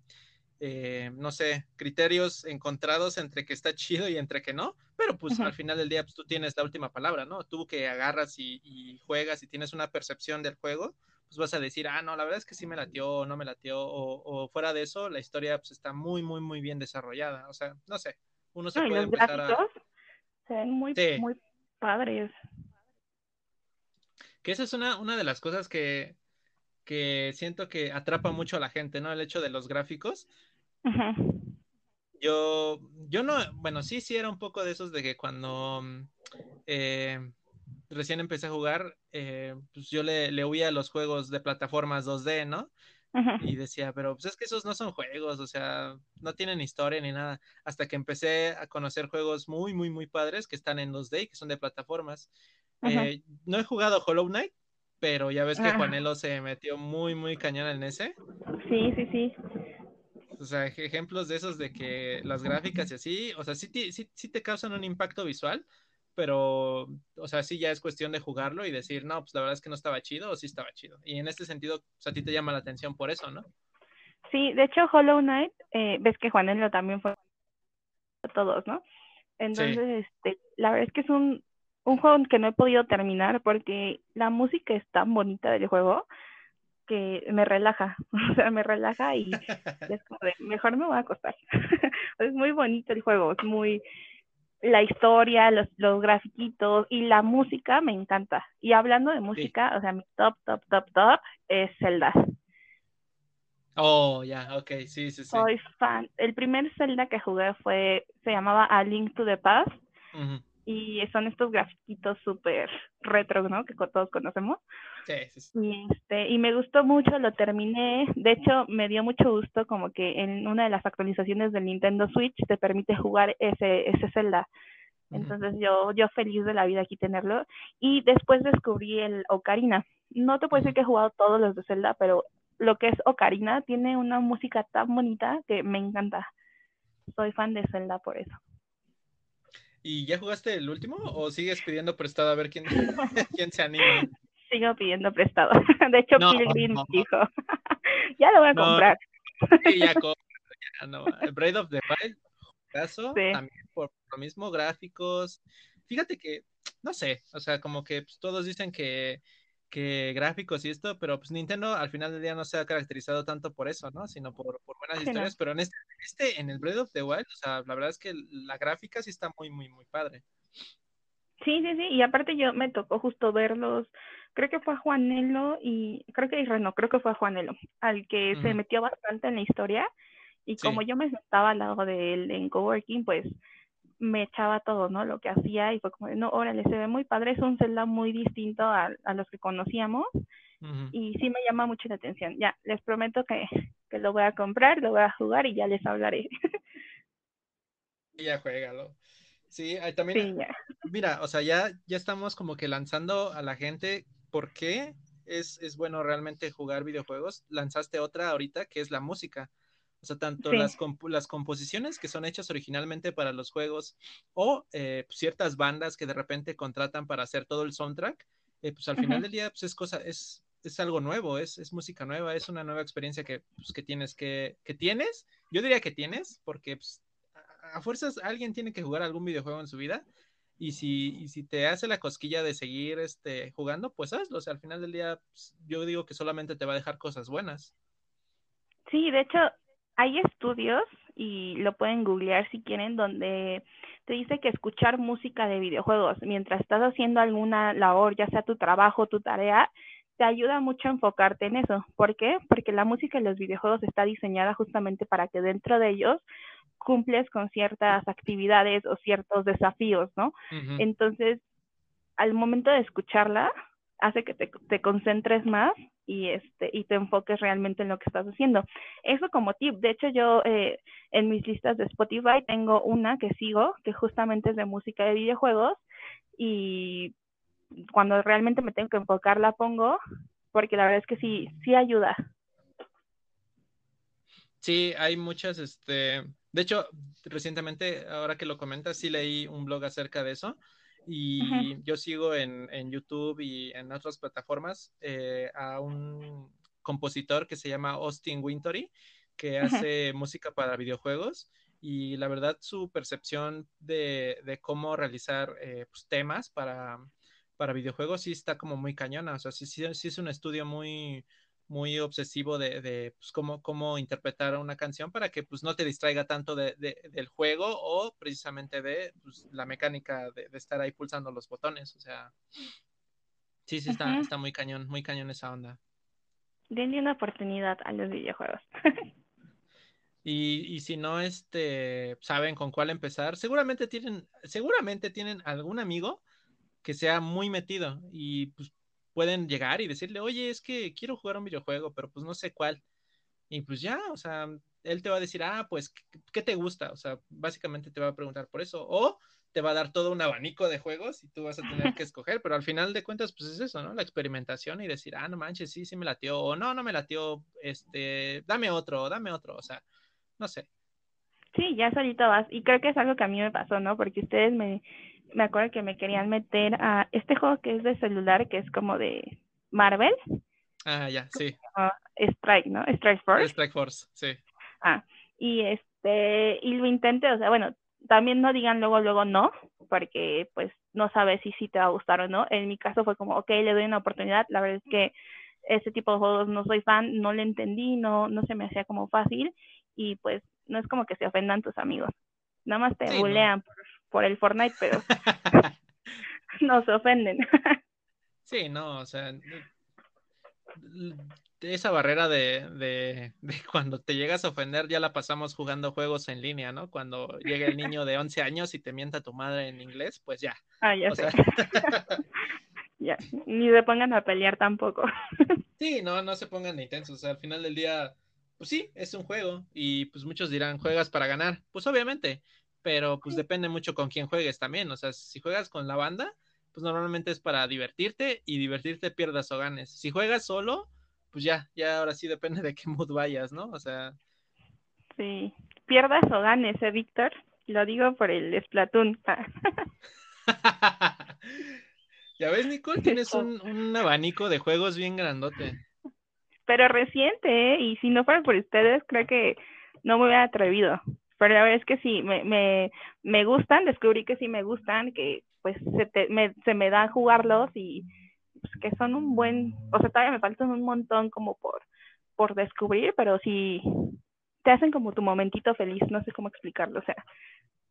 eh, no sé, criterios encontrados entre que está chido y entre que no, pero pues al final del día pues, tú tienes la última palabra, ¿no? Tú que agarras y, y, juegas y tienes una percepción del juego, pues vas a decir, ah, no, la verdad es que sí me latió, no me latió, o, o fuera de eso, la historia pues está muy, muy, muy bien desarrollada. O sea, no sé, uno se puede empezar a... Se ven muy, muy padres. Que esa es una, una de las cosas que, que siento que atrapa mucho a la gente, ¿no? El hecho de los gráficos. Yo, yo no, bueno, sí, sí era un poco de esos de que cuando eh, recién empecé a jugar, eh, pues yo le, le huía a los juegos de plataformas 2D, ¿no? Y decía, pero pues es que esos no son juegos, o sea, no tienen historia ni nada. Hasta que empecé a conocer juegos muy, muy, muy padres que están en 2D y que son de plataformas. Eh, no he jugado Hollow Knight, pero ya ves que ah. Juanelo se metió muy, muy cañón en ese. Sí, sí, sí. O sea, ejemplos de esos de que las gráficas y así, o sea, sí, sí, sí te causan un impacto visual, pero, o sea, sí ya es cuestión de jugarlo y decir, no, pues la verdad es que no estaba chido o sí estaba chido. Y en este sentido, pues, a ti te llama la atención por eso, ¿no? Sí, de hecho Hollow Knight, eh, ves que Juanelo también fue todos, ¿no? Entonces, este, la verdad es que es un, un juego que no he podido terminar porque la música es tan bonita del juego que me relaja, (laughs) o sea, me relaja y (laughs) es como de, mejor me voy a acostar. (laughs) es muy bonito el juego, es muy, la historia, los, los grafiquitos y la música me encanta. Y hablando de música, o sea, mi top, top, top, top es Zelda. Oh, ya, ok, sí, sí, sí. Soy fan. El primer Zelda que jugué fue, se llamaba A Link to the Past. Y son estos grafiquitos súper retro, ¿no? Que todos conocemos. Sí, sí, sí. Y, este, y me gustó mucho, lo terminé. De hecho, me dio mucho gusto como que en una de las actualizaciones del Nintendo Switch te permite jugar ese, ese Zelda. Entonces yo, yo feliz de la vida aquí tenerlo. Y después descubrí el Ocarina. No te puedo decir que he jugado todos los de Zelda, pero lo que es Ocarina tiene una música tan bonita que me encanta. Soy fan de Zelda por eso. ¿Y ya jugaste el último o sigues pidiendo prestado a ver quién, (laughs) quién se anima? Sigo pidiendo prestado. (laughs) De hecho, Pilgrim dijo, (laughs) ya lo voy a comprar. Sí, ya, ya no. Braid of the Wild, caso, también por lo mismo, gráficos. Fíjate que, no sé, o sea, como que pues, todos dicen que que gráficos y esto, pero pues Nintendo al final del día no se ha caracterizado tanto por eso, ¿no? Sino por, buenas historias, pero en este, este, en el Breath of the Wild, o sea, la verdad es que la gráfica sí está muy, muy, muy padre. Sí, sí, sí, y aparte yo me tocó justo verlos, creo que fue a Juanelo y, creo que no, creo que fue a Juanelo, al que se metió bastante en la historia, y como yo me estaba al lado de él en coworking, pues me echaba todo, ¿no? Lo que hacía y fue como, no, órale, se ve muy padre, es un Zelda muy distinto a, los que conocíamos y sí me llama mucho la atención. Ya, les prometo que, que, lo voy a comprar, lo voy a jugar y ya les hablaré. (laughs) ya juégalo. Sí, también, mira, o sea, ya, ya estamos como que lanzando a la gente por qué es, es bueno realmente jugar videojuegos. Lanzaste otra ahorita que es la música. O sea, tanto las, las composiciones que son hechas originalmente para los juegos o eh, ciertas bandas que de repente contratan para hacer todo el soundtrack, eh, pues al final del día pues es cosa, es, es algo nuevo, es, es, música nueva, es una nueva experiencia que, pues, que tienes que, que tienes, yo diría que tienes, porque pues, a, fuerzas alguien tiene que jugar algún videojuego en su vida y si, y si te hace la cosquilla de seguir este, jugando, pues hazlo. O sea, al final del día, pues, yo digo que solamente te va a dejar cosas buenas. Sí, de hecho, hay estudios y lo pueden googlear si quieren donde te dice que escuchar música de videojuegos mientras estás haciendo alguna labor, ya sea tu trabajo, tu tarea, te ayuda mucho a enfocarte en eso. ¿Por qué? Porque la música de los videojuegos está diseñada justamente para que dentro de ellos cumples con ciertas actividades o ciertos desafíos, ¿no? Entonces, al momento de escucharla, hace que te, te concentres más y este y te enfoques realmente en lo que estás haciendo. Eso como tip. De hecho, yo eh, en mis listas de Spotify tengo una que sigo que justamente es de música de videojuegos y cuando realmente me tengo que enfocar la pongo porque la verdad es que sí sí ayuda. Sí, hay muchas este de hecho, recientemente, ahora que lo comentas, sí leí un blog acerca de eso y yo sigo en, en, YouTube y en otras plataformas eh, a un compositor que se llama Austin Wintory, que hace música para videojuegos. Y la verdad, su percepción de, de cómo realizar eh, pues, temas para, para videojuegos sí está como muy cañona. O sea, sí, sí, sí es un estudio muy, muy obsesivo de, de pues, cómo, cómo interpretar una canción para que pues no te distraiga tanto de, del juego o precisamente de pues, la mecánica de, estar ahí pulsando los botones. O sea, sí, sí, está, está muy cañón, muy cañón esa onda. Denle una oportunidad a los videojuegos. (laughs) y, y si no este, saben con cuál empezar, seguramente tienen, seguramente tienen algún amigo que sea muy metido y pues pueden llegar y decirle, oye, es que quiero jugar un videojuego, pero pues no sé cuál. Y pues ya, o sea, él te va a decir, ah, pues, ¿qué te gusta? O sea, básicamente te va a preguntar por eso. O te va a dar todo un abanico de juegos y tú vas a tener que escoger, pero al final de cuentas, pues es eso, ¿no? La experimentación y decir, ah, no manches, sí, sí me latió, o no, no me latió, este, dame otro, dame otro, o sea, no sé. Sí, ya solito vas. Y creo que es algo que a mí me pasó, ¿no? Porque ustedes me, me acuerdo que me querían meter a este juego que es de celular, que es como de Marvel. Ah, ya, sí. Strike, ¿no? Strike Force. Strike Force, sí. Ah, y este, y lo intenté, o sea, bueno, también no digan luego, luego no, porque pues no sabes si sí te va a gustar o no. En mi caso fue como, ok, le doy una oportunidad. La verdad es que ese tipo de juegos no soy fan, no le entendí, no, no se me hacía como fácil y pues no es como que se ofendan tus amigos. Nada más te bulean por, por, el Fortnite, pero (laughs) no se ofenden. (laughs) sí, no, o sea, esa barrera de, de, de, cuando te llegas a ofender ya la pasamos jugando juegos en línea, ¿no? Cuando llega el niño de 11 años y te mienta tu madre en inglés, pues ya. Ah, ya sé. (laughs) ya, ni se pongan a pelear tampoco. sí, no, no se pongan intensos. O sea, al final del día, pues sí, es un juego y pues muchos dirán, ¿juegas para ganar? Pues obviamente, pero pues depende mucho con quién juegues también. O sea, si juegas con la banda, pues normalmente es para divertirte y divertirte pierdas o ganes. Si juegas solo, pues ya, ya ahora sí depende de qué (laughs) mood vayas, ¿no? O sea. Sí, pierdas o ganes, ¿eh, Víctor? Lo digo por el Splatoon. (laughs) ya ves, Nicole, tienes un, un, abanico de juegos bien grandote. Pero reciente, ¿eh? Y si no fuera por ustedes, creo que no me hubiera atrevido. Pero la verdad es que sí, me, me, me gustan, descubrí que sí me gustan, que pues se, te, me, se me da jugarlos y pues, que son un buen, o sea, todavía me faltan un montón como por, por descubrir, pero sí te hacen como tu momentito feliz, no sé cómo explicarlo, o sea,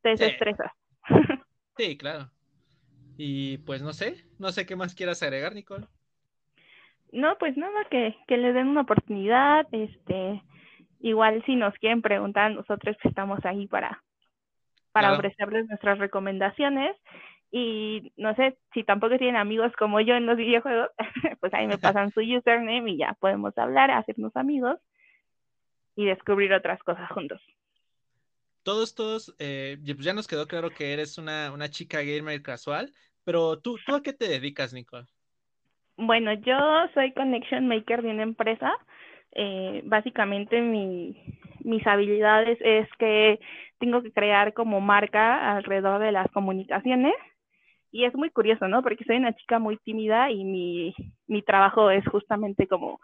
te desestresas. Sí. claro. Y pues no sé, no sé qué más quieras agregar, Nicole. No, pues nada, que, que le den una oportunidad, este, igual si nos quieren preguntar, nosotros estamos ahí para, para ofrecerles nuestras recomendaciones y no sé, si tampoco tienen amigos como yo en los videojuegos, (laughs) pues ahí me (laughs) pasan su username y ya podemos hablar, hacernos amigos y descubrir otras cosas juntos. Todos, todos, eh, pues ya nos quedó claro que eres una, una chica gamer casual, pero ¿tú, ¿tú a qué te dedicas, Nicole? Bueno, yo soy connection maker de una empresa. Eh, básicamente mi, mis habilidades es que tengo que crear como marca alrededor de las comunicaciones y es muy curioso, ¿no? Porque soy una chica muy tímida y mi, mi trabajo es justamente como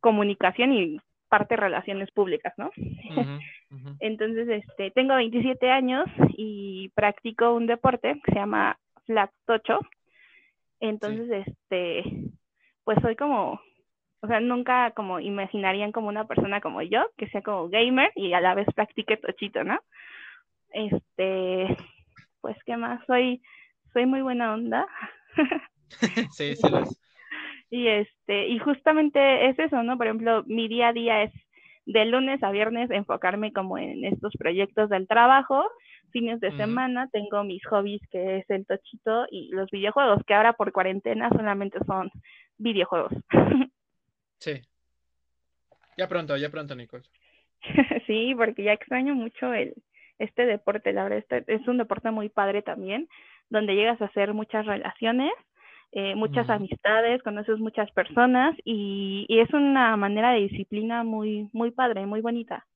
comunicación y parte de relaciones públicas, ¿no? (laughs) Entonces, este, tengo 27 años y practico un deporte que se llama flat tocho. Entonces, este, pues soy como, o sea, nunca como imaginarían como una persona como yo, que sea como gamer y a la vez practique tochito, ¿no? Este, pues, ¿qué más? Soy soy muy buena onda. (laughs) sí, sí lo es. Y este, y justamente es eso, ¿no? Por ejemplo, mi día a día es de lunes a viernes enfocarme como en estos proyectos del trabajo. Fines de semana tengo mis hobbies que es el tochito y los videojuegos, que ahora por cuarentena solamente son videojuegos. (laughs) sí. Ya pronto, ya pronto, Nicole. (laughs) sí, porque ya extraño mucho el este deporte, la verdad, este, es un deporte muy padre también donde llegas a hacer muchas relaciones, eh, muchas amistades, conoces muchas personas y, es una manera de disciplina muy, muy padre, muy bonita.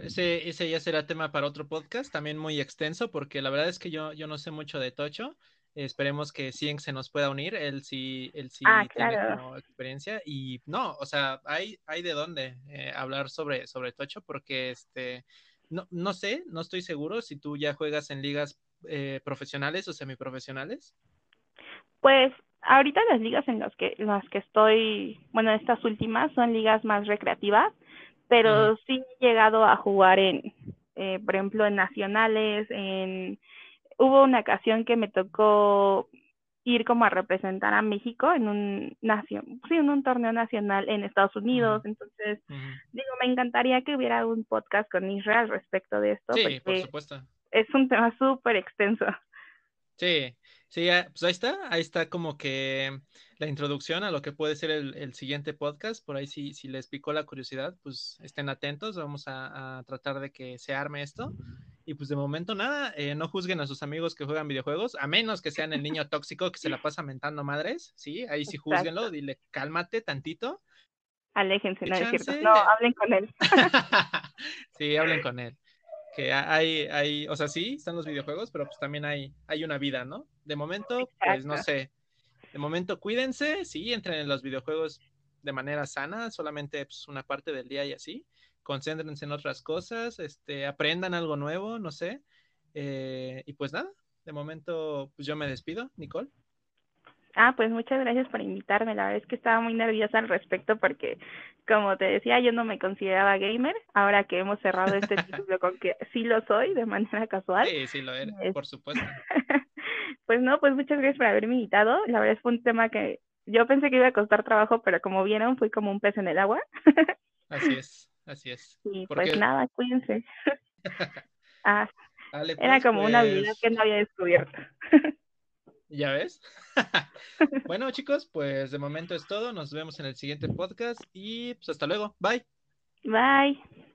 Ese, ese ya será tema para otro podcast, también muy extenso, porque la verdad es que yo, yo no sé mucho de Tocho. Esperemos que Cien se nos pueda unir, él sí, él sí ah, tiene como experiencia. Y no, o sea, hay, hay de dónde eh, hablar sobre, sobre Tocho, porque este, no, no sé, no estoy seguro si tú ya juegas en ligas eh, profesionales o semiprofesionales. Pues ahorita las ligas en las que, las que estoy, bueno, estas últimas son ligas más recreativas, pero sí he llegado a jugar en, eh, por ejemplo, en nacionales, en... Hubo una ocasión que me tocó ir como a representar a México en un nación, sí, en un torneo nacional en Estados Unidos. Entonces, digo, me encantaría que hubiera un podcast con Israel respecto de esto. Sí, por supuesto. Es un tema súper extenso. Sí, sí, pues ahí está, ahí está como que la introducción a lo que puede ser el, siguiente podcast. Por ahí si, si les picó la curiosidad, pues estén atentos, vamos a, a tratar de que se arme esto. Y pues de momento nada, eh, no juzguen a sus amigos que juegan videojuegos, a menos que sean el niño tóxico que se la pasa mentando madres, ¿sí? Ahí sí juzguenlo, dile, cálmate tantito. Aléjense, no es cierto. No, hablen con él. (laughs) sí, hablen con él. Que hay, hay, o sea, sí, están los videojuegos, pero pues también hay, hay una vida, ¿no? De momento, pues no sé. De momento, cuídense, sí, entren en los videojuegos de manera sana, solamente pues, una parte del día y así. Concéntrense en otras cosas, este, aprendan algo nuevo, no sé. Eh, y pues nada, de momento, pues yo me despido, Nicole. Ah, pues muchas gracias por invitarme. La verdad es que estaba muy nerviosa al respecto porque, como te decía, yo no me consideraba gamer. Ahora que hemos cerrado este (laughs) título con que sí lo soy de manera casual. Sí, sí lo eres, por supuesto. (laughs) pues no, pues muchas gracias por haberme invitado. La verdad es que fue un tema que yo pensé que iba a costar trabajo, pero como vieron, fui como un pez en el agua. (laughs) así es, así es. Y pues nada, cuídense. ah, era pues, como una habilidad que no había descubierto. ¿Ya ves? (laughs) bueno, chicos, pues de momento es todo. Nos vemos en el siguiente podcast y pues hasta luego. Bye. Bye.